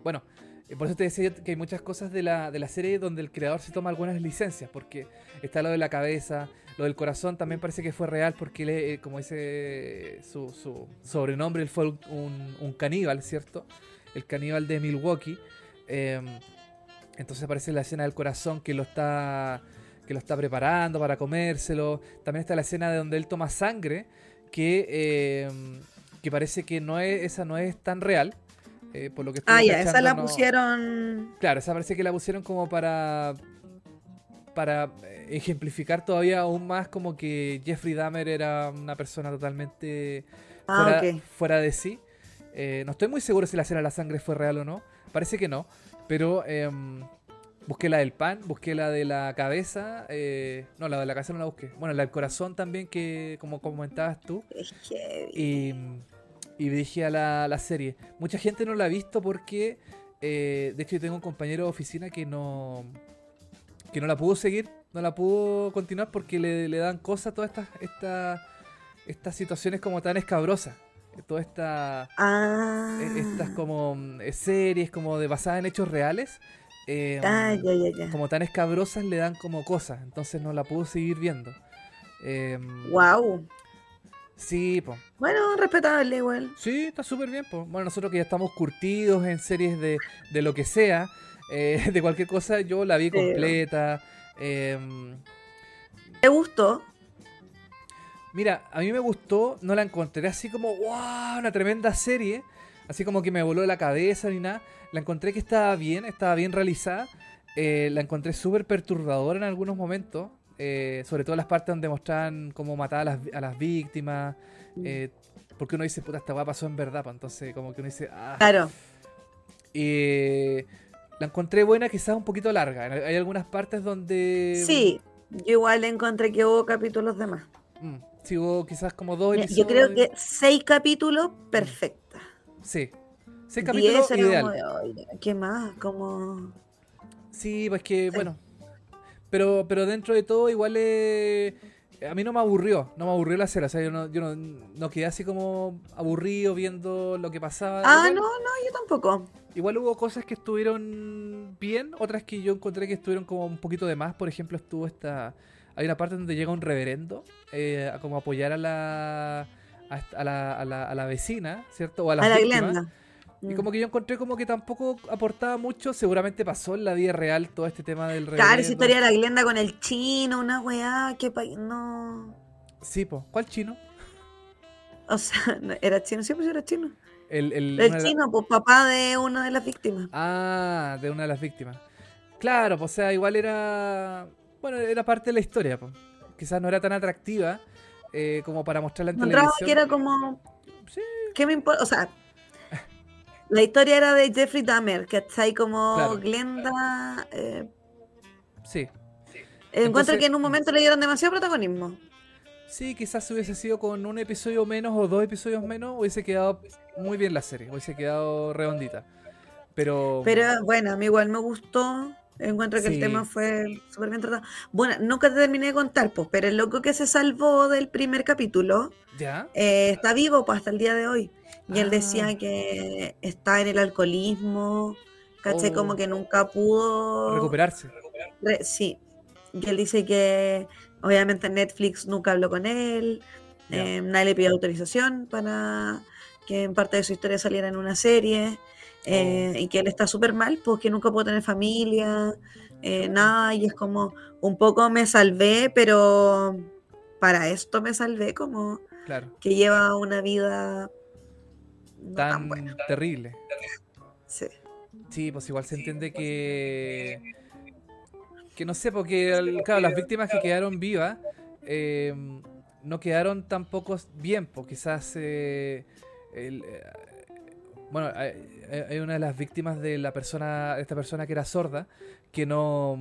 [SPEAKER 2] Bueno, eh, por eso te decía que hay muchas cosas de la, de la serie donde el creador se toma algunas licencias, porque está lo de la cabeza, lo del corazón también parece que fue real, porque él, como dice su, sobrenombre, él fue un, un, caníbal, ¿cierto? El caníbal de Milwaukee. Eh, entonces aparece la escena del corazón que lo está que lo está preparando para comérselo. También está la escena de donde él toma sangre que eh, que parece que no es esa no es tan real. Eh, por lo que
[SPEAKER 3] ah, ya, esa la pusieron.
[SPEAKER 2] Claro, esa parece que la pusieron como para para ejemplificar todavía aún más como que Jeffrey Dahmer era una persona totalmente ah, fuera, de sí. Eh, no estoy muy seguro si la escena de la sangre fue real o no. Parece que no. Pero em, busqué la del pan, busqué la de la cabeza. Eh, no, la de la cabeza no la busqué. Bueno, la del corazón también, que como comentabas tú. Y, y dije a la, la, serie. Mucha gente no la ha visto porque, eh, de hecho, yo tengo un compañero de oficina que no, que no la pudo seguir, no la pudo continuar porque le, le dan cosas todas estas, estas, estas situaciones como tan escabrosas. Toda esta
[SPEAKER 3] ah.
[SPEAKER 2] E, estas como mm, eh, series como de basadas en hechos reales
[SPEAKER 3] eh, ah,
[SPEAKER 2] como tan escabrosas le dan como cosas. Entonces no la puedo seguir viendo.
[SPEAKER 3] Wow em,
[SPEAKER 2] sí po.
[SPEAKER 3] bueno respetable igual
[SPEAKER 2] sí está súper bien po. bueno nosotros que ya estamos curtidos en series de, de lo que sea eh, de cualquier cosa yo la vi completa em,
[SPEAKER 3] ¿Te gustó?
[SPEAKER 2] Mira, a mí me gustó, no la encontré así como, wow, una tremenda serie, así como que me voló la cabeza ni nada. La encontré que estaba bien, estaba bien realizada. Eh, la encontré súper perturbadora en algunos momentos, eh, sobre todo las partes donde mostraban cómo matar a las, a las víctimas. Eh, porque uno dice, puta, esta weá pasó en verdad, pues entonces como que uno dice, ah.
[SPEAKER 3] Claro.
[SPEAKER 2] Y la encontré buena, quizás un poquito larga. Hay algunas partes donde...
[SPEAKER 3] Sí, yo igual encontré que hubo capítulos de más.
[SPEAKER 2] Mm. Sigo quizás como dos
[SPEAKER 3] episodios. Yo creo que seis capítulos, perfecta.
[SPEAKER 2] Sí. Seis capítulos ideal.
[SPEAKER 3] ¿Qué más? Como...
[SPEAKER 2] Sí, pues que, bueno. Pero, pero dentro de todo, igual a mí no me aburrió, no me aburrió la serie. O sea, yo no, yo no, quedé así como aburrido viendo lo que pasaba.
[SPEAKER 3] Ah, no, no, yo tampoco.
[SPEAKER 2] Igual hubo cosas que estuvieron bien, otras que yo encontré que estuvieron como un poquito de más. Por ejemplo, estuvo esta hay una parte donde llega un reverendo eh, a como apoyar a la, a, la, a, la, a la vecina, ¿cierto? O a, las
[SPEAKER 3] la
[SPEAKER 2] Y mm. como que yo encontré como que tampoco aportaba mucho, seguramente pasó en la vida real todo este tema del
[SPEAKER 3] reverendo. Claro, esa historia de la Glenda con el chino, una weá, que no...
[SPEAKER 2] Sí, pues, ¿cuál chino?
[SPEAKER 3] O sea, ¿era chino? Sí, pues era chino.
[SPEAKER 2] El, el,
[SPEAKER 3] el chino, pues papá de una de las víctimas.
[SPEAKER 2] Ah, de una de las víctimas. Claro, pues o sea, igual era bueno, era parte de la historia. Quizás no era tan atractiva eh, como para mostrarla en televisión.
[SPEAKER 3] que era como... Sí. ¿Qué me importa? O sea, la historia era de Jeffrey Dahmer, que está ahí como Glenda... Eh,
[SPEAKER 2] sí.
[SPEAKER 3] Encuentro que en un momento le dieron demasiado protagonismo.
[SPEAKER 2] Sí, quizás si hubiese sido con un episodio menos o dos episodios menos, hubiese quedado muy bien la serie, hubiese quedado redondita. Pero...
[SPEAKER 3] Pero bueno, a mí igual me gustó. Encuentro que el tema fue súper bien tratado. Bueno, nunca te terminé de contar, pues, pero el loco que se salvó del primer capítulo
[SPEAKER 2] ¿Ya?
[SPEAKER 3] Eh, está vivo pues, hasta el día de hoy. Y él decía
[SPEAKER 2] ah.
[SPEAKER 3] que está en el alcoholismo, caché
[SPEAKER 2] oh.
[SPEAKER 3] como que nunca pudo
[SPEAKER 2] recuperarse.
[SPEAKER 3] sí. Y él dice que obviamente Netflix nunca habló con él, eh, nadie le pidió autorización para que en parte de su historia saliera en una serie. Eh, y que él está súper mal porque nunca puedo tener familia, eh, nada, y es como un poco me salvé, pero para esto me salvé como que lleva una vida
[SPEAKER 2] tan, terrible.
[SPEAKER 3] Sí.
[SPEAKER 2] Sí, pues igual se entiende que que no sé, porque claro, las víctimas que quedaron vivas eh, no quedaron tampoco bien, pues quizás el, bueno, hay, una de las víctimas de la persona, esta persona que era sorda, que no,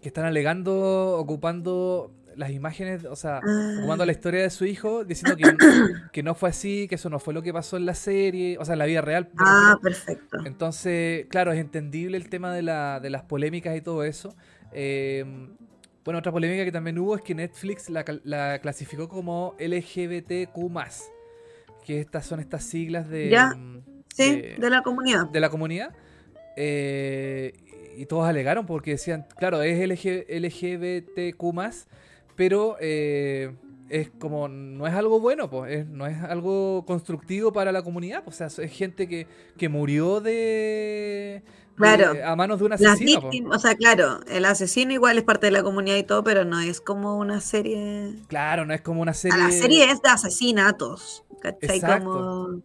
[SPEAKER 2] que están alegando, ocupando las imágenes, o sea, ocupando la historia de su hijo, diciendo que, que, no fue así, que eso no fue lo que pasó en la serie, o sea, en la vida real.
[SPEAKER 3] Ah, perfecto.
[SPEAKER 2] Entonces, claro, es entendible el tema de, la, de las polémicas y todo eso. Eh, bueno, otra polémica que también hubo es que Netflix la, la clasificó como LGBTQ que estas son estas siglas de...
[SPEAKER 3] ¿Ya? Sí, de, la comunidad.
[SPEAKER 2] De la comunidad. Eh, y todos alegaron porque decían, claro, es LG, LGBTQ, pero eh, es como, no es algo bueno, pues, no es algo constructivo para la comunidad. Pues, o sea, es gente que, que murió de,
[SPEAKER 3] Claro.
[SPEAKER 2] a manos de un asesino.
[SPEAKER 3] o sea, claro, el asesino igual es parte de la comunidad y todo, pero no es como una serie.
[SPEAKER 2] Claro, no es como una serie.
[SPEAKER 3] la serie es de asesinatos. ¿Cachai? Como.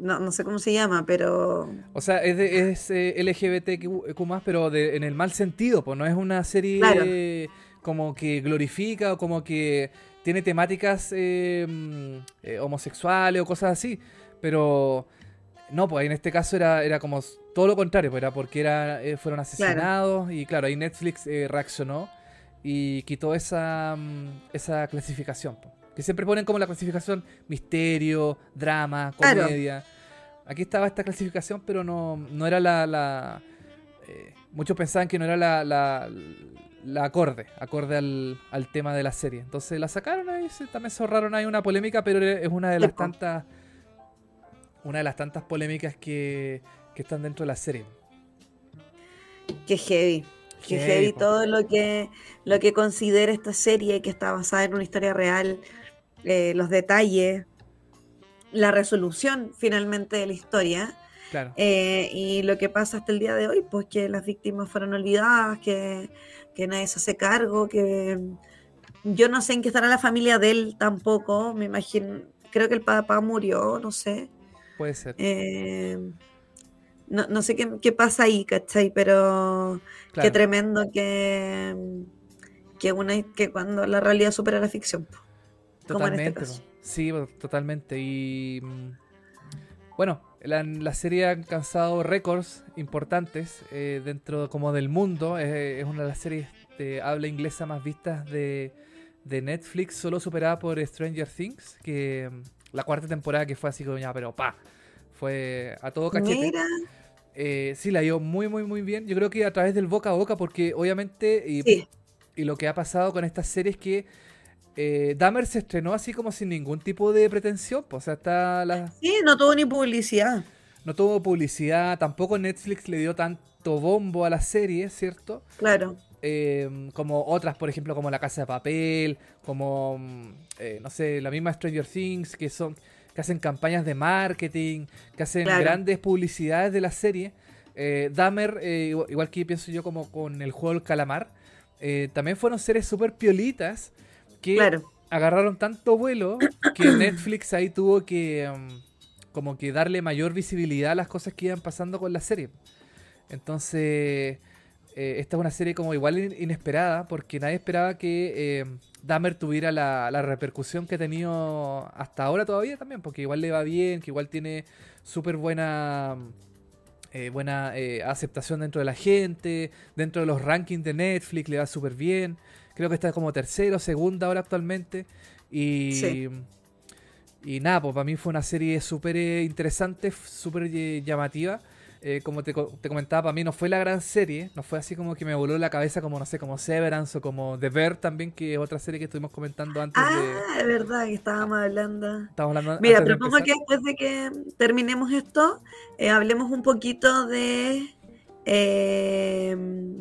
[SPEAKER 3] No, no sé cómo se llama, pero.
[SPEAKER 2] O sea, es, de, es eh, LGBTQ, pero en el mal sentido, pues no es una serie como que glorifica o como que tiene temáticas eh, mm, eh, homosexuales o cosas así. Pero no, pues en este caso era, era como todo lo contrario, pues era porque era, eh, fueron asesinados y claro, ahí Netflix eh, reaccionó y quitó esa, mm, esa clasificación. Que siempre ponen como la clasificación misterio, drama, comedia. Aquí estaba esta clasificación, pero no, no era la... la eh, muchos pensaban que no era la, la, la acorde, acorde al, al, tema de la serie. Entonces la sacaron ahí, también se ahorraron ahí una polémica, pero es una de las tantas una de las tantas polémicas que, están dentro de la serie.
[SPEAKER 3] Qué heavy. Qué heavy, todo lo que, lo que considera esta serie que está basada en una historia real, eh, los detalles, la resolución finalmente de la historia.
[SPEAKER 2] Claro.
[SPEAKER 3] Eh, y lo que pasa hasta el día de hoy, pues que las víctimas fueron olvidadas, que, que nadie se hace cargo, que yo no sé en qué estará la familia de él tampoco, me imagino, creo que el papá murió, no sé.
[SPEAKER 2] Puede ser.
[SPEAKER 3] Eh, no, sé qué, pasa ahí, ¿cachai? Pero qué tremendo que, que, una, que cuando la realidad supera la ficción. Este
[SPEAKER 2] totalmente. Sí, totalmente. Y mm, bueno, la, la, serie ha alcanzado récords importantes eh, dentro como del mundo. Es, una de las series de habla inglesa más vistas de, de Netflix, solo superada por Stranger Things, que la cuarta temporada que fue así como ya, pero pa, fue a todo cachete. Eh, sí, la dio muy, muy, muy bien. Yo creo que a través del boca a boca, porque obviamente, y, lo que ha pasado con esta serie es que eh, Dahmer se estrenó así como sin ningún tipo de pretensión. Pues, o sea, está la...
[SPEAKER 3] Sí, no tuvo ni publicidad.
[SPEAKER 2] No tuvo publicidad, tampoco Netflix le dio tanto bombo a la serie, ¿cierto?
[SPEAKER 3] Claro.
[SPEAKER 2] Eh, como otras, por ejemplo, como La Casa de Papel, como, mm, eh, no sé, la misma Stranger Things, que son que hacen campañas de marketing, que hacen grandes publicidades de la serie. Eh, Dahmer, eh, igual que pienso yo como con el juego del calamar, también fueron seres súper piolitas que agarraron tanto vuelo que Netflix ahí tuvo que mm, como que darle mayor visibilidad a las cosas que iban pasando con la serie. Entonces, eh, esta es una serie como igual inesperada, porque nadie esperaba que eh, Dahmer tuviera la, repercusión que ha tenido hasta ahora todavía también, porque igual le va bien, que igual tiene súper buena, eh, buena aceptación dentro de la gente, dentro de los rankings de Netflix le va súper bien. Creo que está como tercero, segunda ahora actualmente. Y, y nada, pues para mí fue una serie súper interesante, súper llamativa. Eh, como te, comentaba, para mí no fue la gran serie, no fue así como que me voló la cabeza como, no sé, como Severance o como The Bear también, que es otra serie que estuvimos comentando antes.
[SPEAKER 3] Ah, es verdad que estábamos hablando. Mira, propongo que después de que terminemos esto, eh, hablemos un poquito de eh,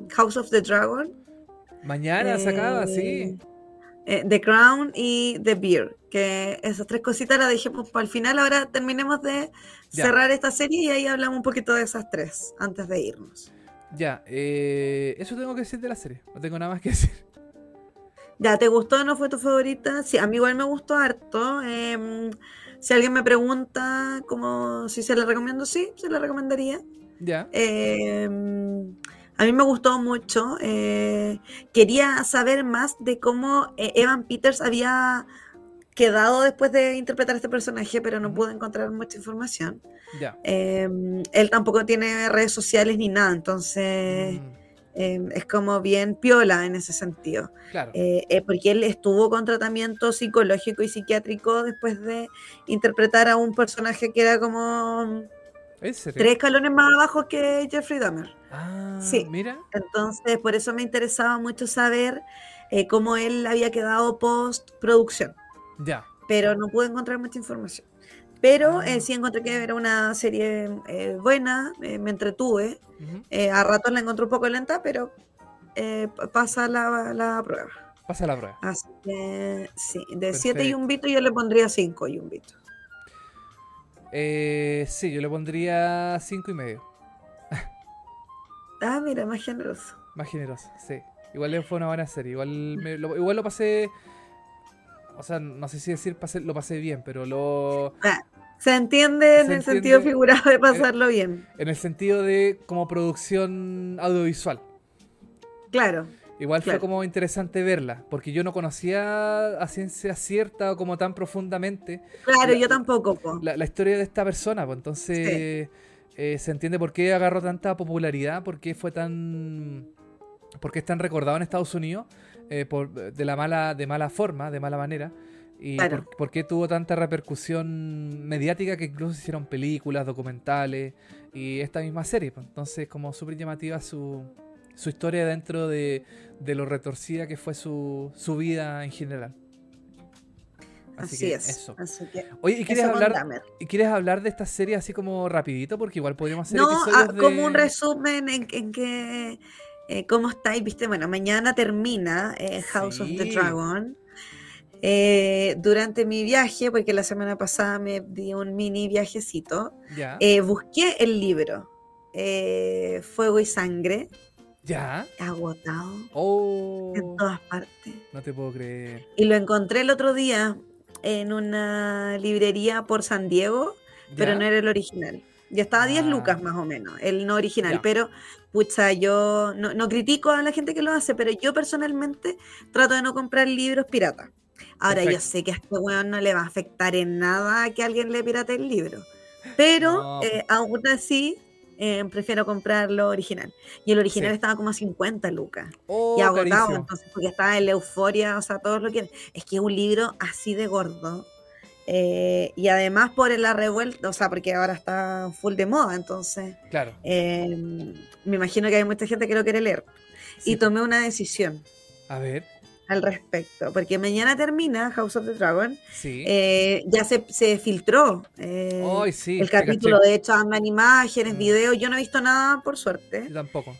[SPEAKER 3] House of the Dragon.
[SPEAKER 2] Mañana se acaba, sí.
[SPEAKER 3] The Crown y The Bear, que esas tres cositas las dejemos para el final. Ahora terminemos de cerrar esta serie y ahí hablamos un poquito de esas tres antes de irnos.
[SPEAKER 2] Ya, eh, eso tengo que decir de la serie, no tengo nada más que decir.
[SPEAKER 3] Ya, ¿te gustó o no fue tu favorita? Sí, a mí igual me gustó harto. Em, si alguien me pregunta como si se la recomiendo, sí, se la recomendaría.
[SPEAKER 2] Ya.
[SPEAKER 3] Em, a mí me gustó mucho. Eh, quería saber más de cómo eh, Evan Peters había quedado después de interpretar a este personaje, pero no pude encontrar mucha información. Em, él tampoco tiene redes sociales ni nada, entonces mm. em, es como bien piola en ese sentido. Eh, eh, porque él estuvo con tratamiento psicológico y psiquiátrico después de interpretar a un personaje que era como tres escalones más abajo que Jeffrey Dahmer.
[SPEAKER 2] Ah, sí. Mira.
[SPEAKER 3] Entonces, por eso me interesaba mucho saber eh, cómo él había quedado post producción.
[SPEAKER 2] Ya.
[SPEAKER 3] Pero no pude encontrar mucha información. Pero ah. eh, sí encontré que era una serie eh, buena, me entretuve. a ratos la encontré un poco lenta, pero pasa la, prueba.
[SPEAKER 2] Pasa la prueba.
[SPEAKER 3] Así que sí, de 7 y un bito yo le pondría 5 y un bito.
[SPEAKER 2] sí, yo le pondría 5 y medio.
[SPEAKER 3] Ah, mira, más generoso.
[SPEAKER 2] Más generoso, sí. Igual fue una buena serie. Igual, lo, igual lo pasé. O sea, no sé si decir lo pasé bien, pero lo.
[SPEAKER 3] Ah, se entiende en el sentido figurado de pasarlo bien.
[SPEAKER 2] En el sentido de como producción audiovisual.
[SPEAKER 3] Claro.
[SPEAKER 2] Igual fue como interesante verla, porque yo no conocía a ciencia cierta o como tan profundamente.
[SPEAKER 3] Claro, yo tampoco.
[SPEAKER 2] La, historia de esta persona, pues entonces eh, se entiende por qué agarró tanta popularidad, por qué fue tan porque es tan recordado en Estados Unidos eh, por, de la mala, de mala forma, de mala manera. Y por, qué tuvo tanta repercusión mediática que incluso se hicieron películas, documentales y esta misma serie. Pues. Entonces, como súper llamativa su, su historia dentro de, lo retorcida que fue su, su vida en general.
[SPEAKER 3] Así, es. Eso.
[SPEAKER 2] Oye, ¿y quieres, hablar, ¿y quieres hablar de esta serie así como rapidito? Porque igual podríamos hacer
[SPEAKER 3] no, ah, como un resumen en, en que eh, ¿Cómo estáis? Viste, bueno, mañana termina eh, House of the Dragon. Eh, durante mi viaje, porque la semana pasada me di un mini viajecito, busqué el libro Fuego y Sangre.
[SPEAKER 2] Ya.
[SPEAKER 3] Agotado.
[SPEAKER 2] Oh.
[SPEAKER 3] En todas partes.
[SPEAKER 2] No te puedo creer.
[SPEAKER 3] Y lo encontré el otro día en una librería por San Diego, pero no era el original. Ya estaba a 10 lucas ah. más o menos, el no original, pero pucha, yo no, critico a la gente que lo hace, pero yo personalmente trato de no comprar libros piratas. Ahora, yo sé que a este weón no le va a afectar en nada que alguien le pirate el libro, pero eh, aún así eh, prefiero comprarlo original. Y el original estaba como a 50 lucas.
[SPEAKER 2] Oh,
[SPEAKER 3] y agotado, entonces, porque estaba en la euforia, o sea, todos lo quieren. Es que es un libro así de gordo eh, y además por la revuelta, o sea, porque ahora está full de moda, entonces.
[SPEAKER 2] Claro.
[SPEAKER 3] Eh, me imagino que hay mucha gente que lo quiere leer. Y tomé una decisión.
[SPEAKER 2] A ver.
[SPEAKER 3] Al respecto, porque mañana termina House of the Dragon.
[SPEAKER 2] Sí.
[SPEAKER 3] Eh, ya se, se filtró
[SPEAKER 2] sí,
[SPEAKER 3] el capítulo, de hecho, andan imágenes, mm. videos. Yo no he visto nada, por suerte.
[SPEAKER 2] tampoco.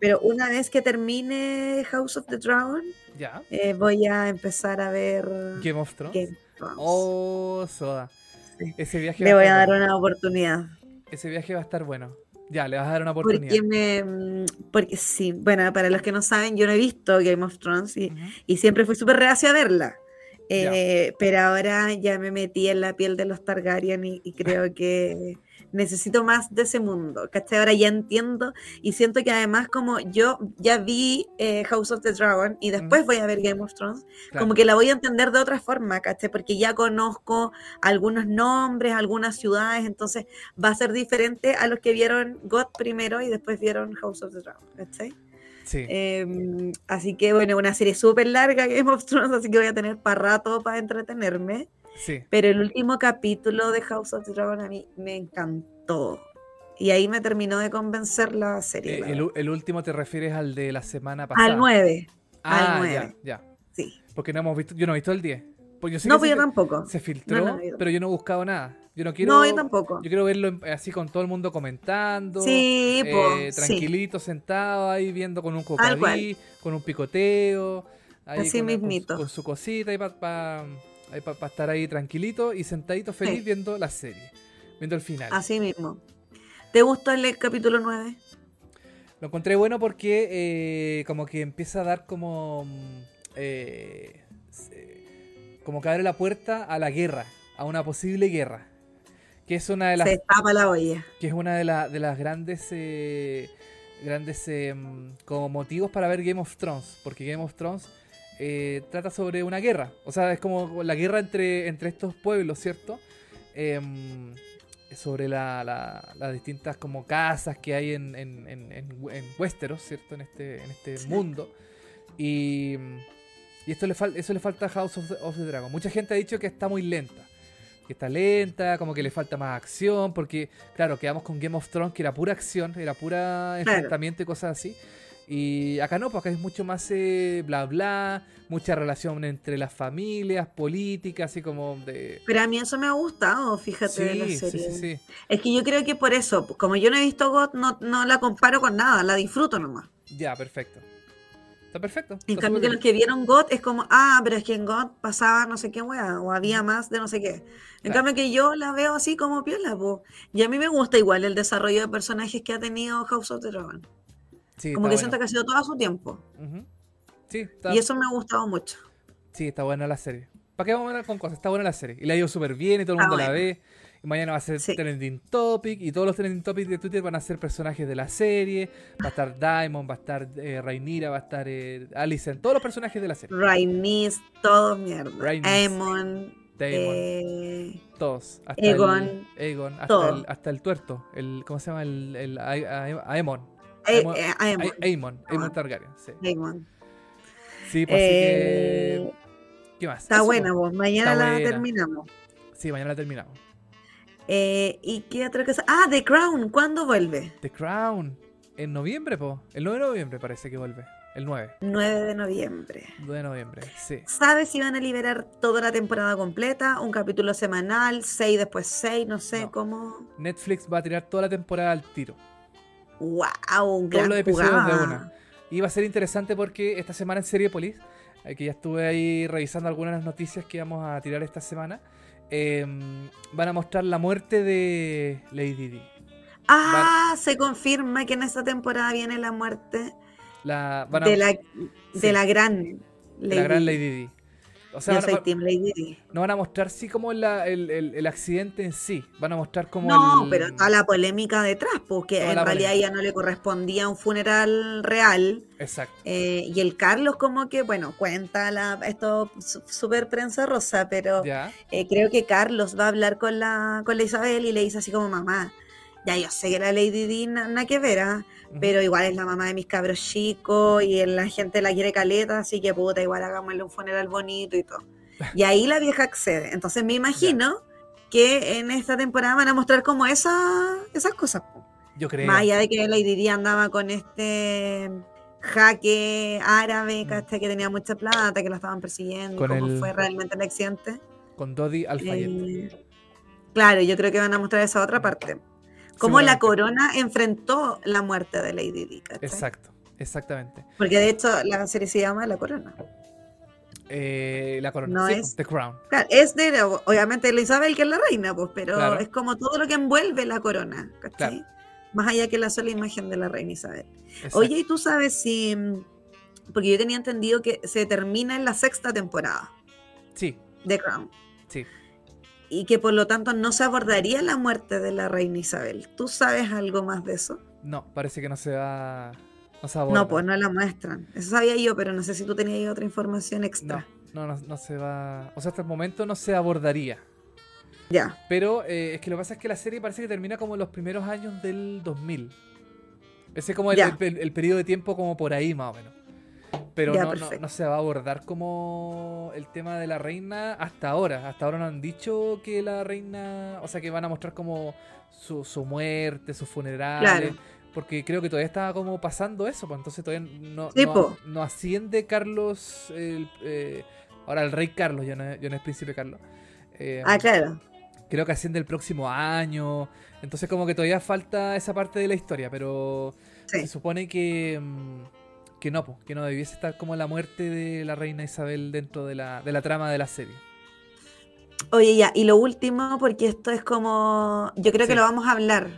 [SPEAKER 3] pero una vez que termine House of the Dragon,
[SPEAKER 2] ya.
[SPEAKER 3] voy a empezar a ver
[SPEAKER 2] Game of Thrones. Oh, Soda. Ese viaje
[SPEAKER 3] le voy a dar una oportunidad.
[SPEAKER 2] Ese viaje va a estar bueno. Ya, le vas a dar una oportunidad.
[SPEAKER 3] Porque, me, mm, porque sí, bueno, para los que no saben, yo no he visto Game of Thrones y, y siempre fui súper reacia a verla. Eh, pero ahora ya me metí en la piel de los Targaryen y creo que necesito más de ese mundo, ¿cachai? Ahora ya entiendo y siento que además como yo ya vi eh, House of the Dragon y después voy a ver Game of Thrones, como que la voy a entender de otra forma, ¿cachai? Porque ya conozco algunos nombres, algunas ciudades, entonces va a ser diferente a los que vieron God primero y después vieron House of the Dragon, ¿cachai?
[SPEAKER 2] Sí.
[SPEAKER 3] Em, así que bueno, una serie súper larga Game of Thrones, así que voy a tener para rato para entretenerme. Pero el último capítulo de House of the Dragon a mí me encantó. Y ahí me terminó de convencer la serie.
[SPEAKER 2] Eh, el, último te refieres al de la semana pasada.
[SPEAKER 3] Al 9.
[SPEAKER 2] Ah, al 9. Ya, ya.
[SPEAKER 3] Sí.
[SPEAKER 2] Porque no hemos visto, yo no he visto el 10.
[SPEAKER 3] Pues yo no, pues yo tampoco.
[SPEAKER 2] Se filtró, pero yo no he buscado nada. Yo no quiero.
[SPEAKER 3] No, yo tampoco.
[SPEAKER 2] Yo quiero verlo así con todo el mundo comentando.
[SPEAKER 3] Sí,
[SPEAKER 2] eh, Tranquilito, sentado ahí viendo con un cocadí, con un picoteo.
[SPEAKER 3] así
[SPEAKER 2] con,
[SPEAKER 3] mismito.
[SPEAKER 2] Con, su cosita y para para estar ahí tranquilito y sentadito feliz viendo la serie, viendo el final.
[SPEAKER 3] Así mismo. ¿Te gustó el capítulo 9?
[SPEAKER 2] Lo encontré bueno porque eh, como que empieza a dar como... Mm, eh, como que abre la puerta a la guerra, a una posible guerra. Que es una de las...
[SPEAKER 3] Se tapa la olla.
[SPEAKER 2] Que es una de, de las grandes... Eh, grandes como motivos para ver Game of Thrones. Porque Game of Thrones eh, trata sobre una guerra. O sea, es como la guerra entre, entre estos pueblos, ¿cierto? Em, sobre las distintas como casas que hay en, en, en, Westeros, ¿cierto? En este, en este mundo. Y, y esto le eso le falta a House of the, Dragon. Mucha gente ha dicho que está muy lenta. Que está lenta, como que le falta más acción. Porque, claro, quedamos con Game of Thrones, que era pura acción, era pura enfrentamiento y cosas así. Y acá no, porque acá es mucho más eh, bla bla, mucha relación entre las familias, políticas, así como de...
[SPEAKER 3] Pero a mí eso me ha gustado, fíjate, de la serie. Sí, sí, es que yo creo que por eso, como yo no he visto God, no, no la comparo con nada, la disfruto nomás.
[SPEAKER 2] Ya, perfecto. Está perfecto.
[SPEAKER 3] En cambio, que los que vieron God es como, ah, pero es que en God pasaba no sé qué weá, o había más de no sé qué. En cambio, que yo la veo así como piola, po. Y a mí me gusta igual el desarrollo de personajes que ha tenido House of the Dragon. Como que siento que ha sido todo su tiempo. sí, Y eso me ha gustado mucho.
[SPEAKER 2] Sí, está buena la serie. ¿Para qué vamos a ver con cosas? Está buena la serie. Y la ha ido súper bien y todo el mundo la ve. Y mañana va a ser trending topic. Y todos los trending topics de Twitter van a ser personajes de la serie. Va a estar Diamond, va a estar eh, Rainira, va a estar eh, Alicent. Todos los personajes de la serie.
[SPEAKER 3] Rainis, todos mierda. Aemon.
[SPEAKER 2] Eh, todos.
[SPEAKER 3] Hasta Egon.
[SPEAKER 2] El, Egon. Hasta, el, hasta el, tuerto. El, ¿Cómo se llama? El, el Aemon.
[SPEAKER 3] Aemon.
[SPEAKER 2] Aemon. Aemon Targaryen. Sí.
[SPEAKER 3] Aemon.
[SPEAKER 2] Sí, pues así que. Eh, ¿Qué más?
[SPEAKER 3] Está buena, vos. Mañana la terminamos.
[SPEAKER 2] Sí, mañana la terminamos.
[SPEAKER 3] Eh, ¿Y qué otra cosa? Ah, The Crown, ¿cuándo vuelve?
[SPEAKER 2] The Crown. En noviembre, po. El 9 de noviembre parece que vuelve. El 9.
[SPEAKER 3] 9 de noviembre.
[SPEAKER 2] 9 de noviembre, sí.
[SPEAKER 3] ¿Sabes si van a liberar toda la temporada completa? ¿Un capítulo semanal? ¿6 después 6? No sé cómo.
[SPEAKER 2] Netflix va a tirar toda la temporada al tiro.
[SPEAKER 3] ¡Wow! Un Todos los
[SPEAKER 2] episodios de una. Y va a ser interesante porque esta semana en Seriepolis, eh, que ya estuve ahí revisando algunas de las noticias que vamos a tirar esta semana. Em, van a mostrar la muerte de Lady Di.
[SPEAKER 3] Ah, se confirma que en esta temporada viene la muerte
[SPEAKER 2] la,
[SPEAKER 3] de, la, de la gran
[SPEAKER 2] Lady, la gran Lady Di.
[SPEAKER 3] O sea, Yo soy Team Lady
[SPEAKER 2] No van a mostrar sí como el, el, accidente en sí. Van a mostrar como.
[SPEAKER 3] No, pero está la polémica detrás, porque en realidad a ella no le correspondía un funeral real.
[SPEAKER 2] Exacto.
[SPEAKER 3] Eh, y el Carlos, como que, bueno, cuenta la, esto súper prensa rosa, pero eh, creo que Carlos va a hablar con la, con la Isabel y le dice así como mamá. Ya, yo sé que la Lady Di nada que ver, ¿ah? Pero igual es la mamá de mis cabros chicos y la gente la quiere caleta, así que puta, igual hagámosle un funeral bonito y todo. Y ahí la vieja accede. Entonces me imagino que en esta temporada van a mostrar como esa, esas cosas.
[SPEAKER 2] Yo creo.
[SPEAKER 3] Más allá de que Lady Di andaba con este jaque árabe, mm. que tenía mucha plata, que la estaban persiguiendo, cómo fue realmente el accidente.
[SPEAKER 2] Con Dodi Alfayette.
[SPEAKER 3] Eh, claro, yo creo que van a mostrar esa otra parte cómo la corona enfrentó la muerte de Lady Di.
[SPEAKER 2] Exacto, exactamente.
[SPEAKER 3] Porque de hecho la serie se llama La Corona.
[SPEAKER 2] Eh, la corona, no es The Crown.
[SPEAKER 3] Claro, es de, obviamente, Isabel que es la reina, pues, pero es como todo lo que envuelve la corona, ¿cachai? Más allá que la sola imagen de la reina Isabel. Oye, ¿y tú sabes si.? Porque yo tenía entendido que se termina en la sexta temporada.
[SPEAKER 2] Sí.
[SPEAKER 3] The Crown. Y que por lo tanto no se abordaría la muerte de la reina Isabel. ¿Tú sabes algo más de eso?
[SPEAKER 2] No, parece que no se va,
[SPEAKER 3] no No, pues no la muestran. Eso sabía yo, pero no sé si tú tenías otra información extra.
[SPEAKER 2] No, no, no, se va. O sea, hasta el momento no se abordaría.
[SPEAKER 3] Ya.
[SPEAKER 2] Pero eh, es que lo que pasa es que la serie parece que termina como en los primeros años del 2000. Ese es como el, el periodo de tiempo como por ahí más o menos. Pero no, no, se va a abordar como el tema de la reina hasta ahora. Hasta ahora no han dicho que la reina, o sea, que van a mostrar como su, su muerte, su funeral. Porque creo que todavía está como pasando eso, pues entonces todavía no, no, asciende Carlos, eh, ahora el rey Carlos, ya no, es, no es príncipe Carlos.
[SPEAKER 3] Eh, ah, claro.
[SPEAKER 2] Creo que asciende el próximo año. Entonces como que todavía falta esa parte de la historia, pero se supone que... Mm, que no, que no debiese estar como la muerte de la reina Isabel dentro de la, de la trama de la serie.
[SPEAKER 3] Oye, ya, y lo último, porque esto es como. Yo creo que lo vamos a hablar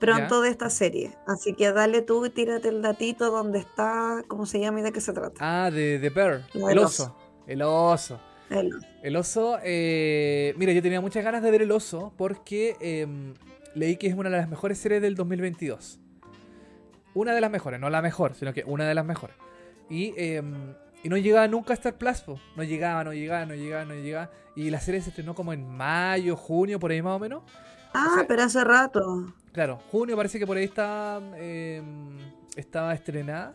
[SPEAKER 3] pronto de esta serie. Así que dale tú y tírate el datito donde está, ¿cómo se llama y de qué se trata?
[SPEAKER 2] Ah, de, de Bear, el oso. El oso. El oso. Eh, mira, yo tenía muchas ganas de ver el oso porque em, leí que es una de las mejores series del 2022 una de las mejores, no la mejor, sino que una de las mejores. Y em, y no llegaba nunca a Star Plus, no llegaba, no llegaba, no llegaba, no llegaba. Y la serie se estrenó como en mayo, junio, por ahí más o menos.
[SPEAKER 3] Ah, pero hace rato.
[SPEAKER 2] Claro, junio parece que por ahí estaba, em, estaba estrenada.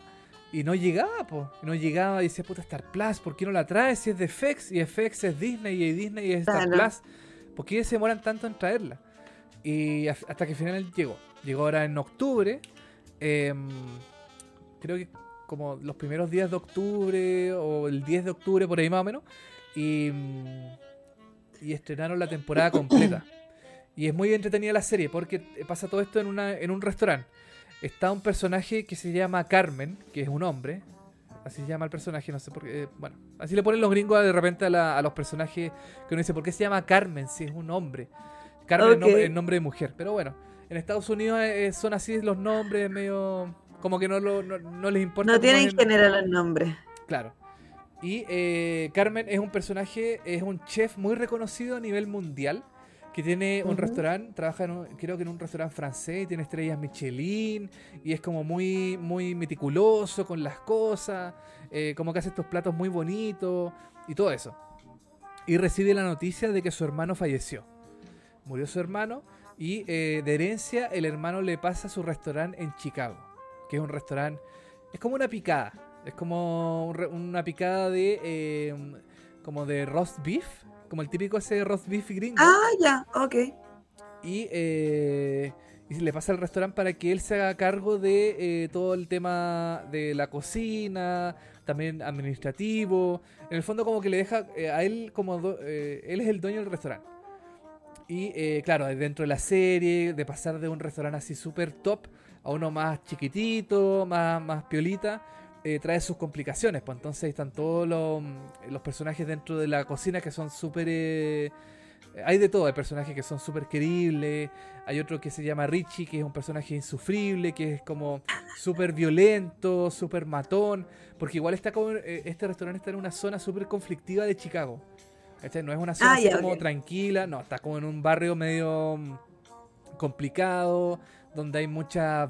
[SPEAKER 2] Y no llegaba, pues. No llegaba y decía, puta, Star Plus, ¿por qué no la traes si es de FX? Y FX es Disney y Disney es Star Plus. ¿Por qué se demoran tanto en traerla? Y hasta que finalmente llegó. Llegó ahora en octubre. Em, creo que como los primeros días de octubre o el 10 de octubre, por ahí más o menos. Y, y estrenaron la temporada completa. Y es muy entretenida la serie porque pasa todo esto en, una, en un restaurante. Está un personaje que se llama Carmen, que es un hombre. Así se llama el personaje, no sé por qué. Eh, bueno, así le ponen los gringos de repente a, los personajes que uno dice, ¿por qué se llama Carmen si es un hombre? Carmen es, nombre, de mujer. Pero bueno, en Estados Unidos eh, son así los nombres, medio. Como que no, no, les importa.
[SPEAKER 3] No tienen género los nombres.
[SPEAKER 2] Claro. Y eh, Carmen es un personaje, es un chef muy reconocido a nivel mundial que tiene un restaurante, trabaja en creo que en un restaurante francés, y tiene estrellas Michelin y es como muy, muy meticuloso con las cosas, eh, como que hace estos platos muy bonitos y todo eso. Y recibe la noticia de que su hermano falleció. Murió su hermano y eh, de herencia el hermano le pasa su restaurante en Chicago, que es un restaurante, es como una picada, es como una picada de, eh, como de roast beef como el típico ese roast beef gringo.
[SPEAKER 3] Ah, ya, ok.
[SPEAKER 2] Y, eh, y le pasa al restaurante para que él se haga cargo de eh, todo el tema de la cocina, también administrativo. En el fondo como que le deja eh, a él como... él es el dueño del restaurante. Y claro, dentro de la serie, de pasar de un restaurante así súper top a uno más chiquitito, más, más piolita, eh, trae sus complicaciones. Pues entonces están todos los, mm, los personajes dentro de la cocina que son súper... Eh, hay de todo, hay personajes que son súper queribles, hay otro que se llama Richie, que es un personaje insufrible, que es como súper violento, súper matón, porque igual está como, eh, este restaurante está en una zona súper conflictiva de Chicago. No es una zona ah, como tranquila, no, está como en un barrio medio mm, complicado, donde hay muchas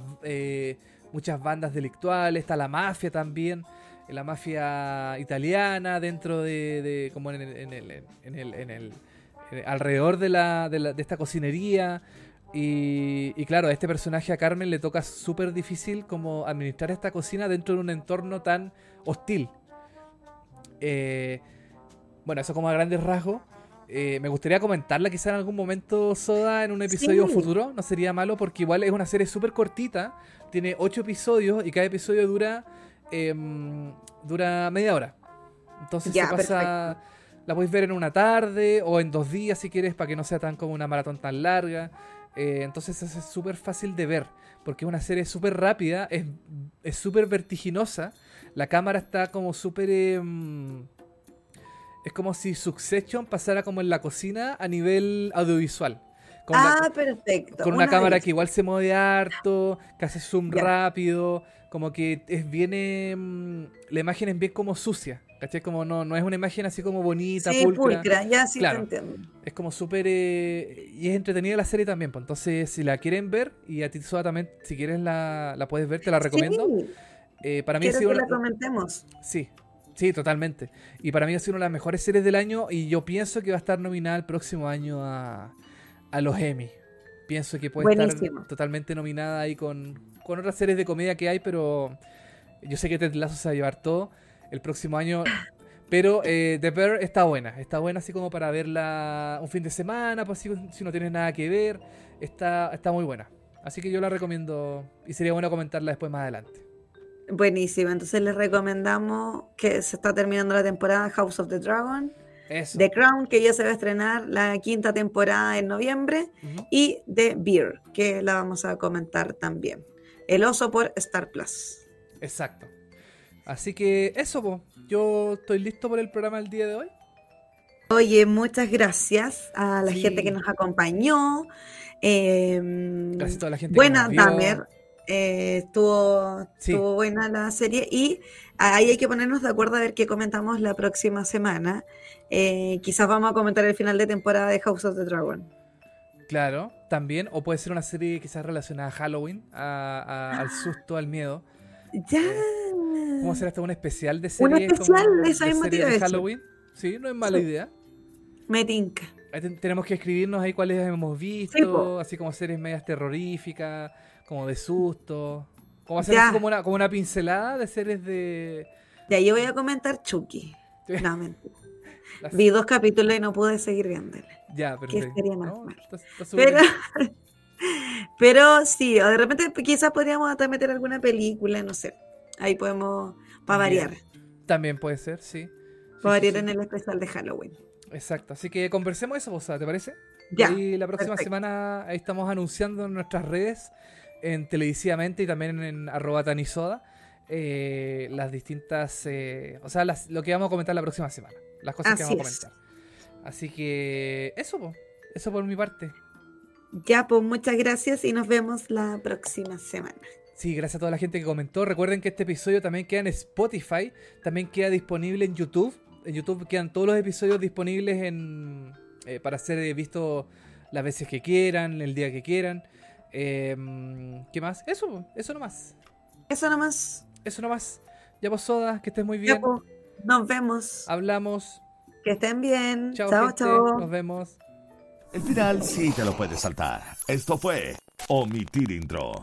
[SPEAKER 2] muchas bandas delictuales, está la mafia también, la mafia italiana dentro de, como en el, en el, en el, alrededor de, la, de, esta cocinería. Y, claro, a este personaje, a Carmen, le toca súper difícil como administrar esta cocina dentro de un entorno tan hostil. Eh, bueno, eso como a grandes rasgos. Eh, me gustaría comentarla quizá en algún momento, Soda, en un episodio futuro. No sería malo porque igual es una serie súper cortita. Tiene ocho episodios y cada episodio dura, em, dura media hora. Entonces se pasa... La podéis ver en una tarde o en dos días si quieres para que no sea tan como una maratón tan larga. Eh, entonces es súper fácil de ver porque es una serie súper rápida, es súper vertiginosa. La cámara está como súper... Es como si Succession pasara como en la cocina a nivel audiovisual.
[SPEAKER 3] ah, perfecto.
[SPEAKER 2] Con una, cámara que igual se mueve harto, que hace zoom rápido, como que es bien... Em, la imagen es bien como sucia, ¿cachai? Como no, no es una imagen así como bonita,
[SPEAKER 3] sí, pulcra. ya sí te entiendo.
[SPEAKER 2] Es como súper... Eh, y es entretenida la serie también, pues entonces si la quieren ver, y a ti Soda también, si quieres la, la puedes ver, te la recomiendo.
[SPEAKER 3] Sí. Eh, para mí Quiero que la comentemos.
[SPEAKER 2] Sí, Sí, totalmente. Y para mí ha sido una de las mejores series del año y yo pienso que va a estar nominada el próximo año a, los Emmy. Pienso que puede estar totalmente nominada ahí con, otras series de comedia que hay, pero yo sé que Ted Lasso se va a llevar todo el próximo año. Pero eh, The Bear está buena, está buena así como para verla un fin de semana, pues si, si no tienes nada que ver, está, está muy buena. Así que yo la recomiendo y sería bueno comentarla después más adelante.
[SPEAKER 3] Buenísima, entonces les recomendamos que se está terminando la temporada House of the Dragon. The Crown, que ya se va a estrenar la quinta temporada en noviembre, y The Beer, que la vamos a comentar también. El oso por Star Plus.
[SPEAKER 2] Exacto. Así que eso, yo estoy listo por el programa del día de hoy.
[SPEAKER 3] Oye, muchas gracias a la gente que nos acompañó.
[SPEAKER 2] gracias a toda la gente.
[SPEAKER 3] Buena, Damer. Eh, estuvo, buena la serie y ahí hay que ponernos de acuerdo a ver qué comentamos la próxima semana. Eh, quizás vamos a comentar el final de temporada de House of the Dragon.
[SPEAKER 2] Claro, también, o puede ser una serie quizás relacionada a Halloween, al susto, al miedo.
[SPEAKER 3] Ya.
[SPEAKER 2] ¿Cómo será esto? ¿Un especial de serie?
[SPEAKER 3] Un especial, eso
[SPEAKER 2] de,
[SPEAKER 3] mismo
[SPEAKER 2] serie de Halloween. Sí, no es mala idea.
[SPEAKER 3] Me tinca.
[SPEAKER 2] Tenemos que escribirnos ahí cuáles hemos visto, así como series medias terroríficas, como de susto. Como hacer como una, como una pincelada de series de.
[SPEAKER 3] Ya, yo voy a comentar Chucky. No, mentira. Vi dos capítulos y no pude seguir viéndole.
[SPEAKER 2] Ya, perfecto.
[SPEAKER 3] Que sería más mal. pero, pero sí, o de repente quizás podríamos hasta meter alguna película, no sé. Ahí podemos, para variar.
[SPEAKER 2] También puede ser, sí.
[SPEAKER 3] Para variar en el especial de Halloween.
[SPEAKER 2] Exacto, así que conversemos eso, ¿te parece?
[SPEAKER 3] Ya.
[SPEAKER 2] Y la próxima semana ahí estamos anunciando en nuestras redes, en televisivamente y también en arroba tanisoda, eh, las distintas, eh, o sea, lo que vamos a comentar la próxima semana, las cosas que vamos a comentar. Así que eso, eso por mi parte.
[SPEAKER 3] Ya, pues muchas gracias y nos vemos la próxima semana.
[SPEAKER 2] Sí, gracias a toda la gente que comentó. Recuerden que este episodio también queda en Spotify, también queda disponible en YouTube. En YouTube quedan todos los episodios disponibles en, eh, para ser vistos las veces que quieran, el día que quieran. Em, ¿Qué más? Eso, eso nomás.
[SPEAKER 3] Eso nomás.
[SPEAKER 2] Eso nomás. Ya vos, Soda, que estés muy bien.
[SPEAKER 3] Nos vemos.
[SPEAKER 2] Hablamos.
[SPEAKER 3] Que estén bien. Chao, chao.
[SPEAKER 2] Nos vemos.
[SPEAKER 1] El final sí te lo puedes saltar. Esto fue Omitir Intro.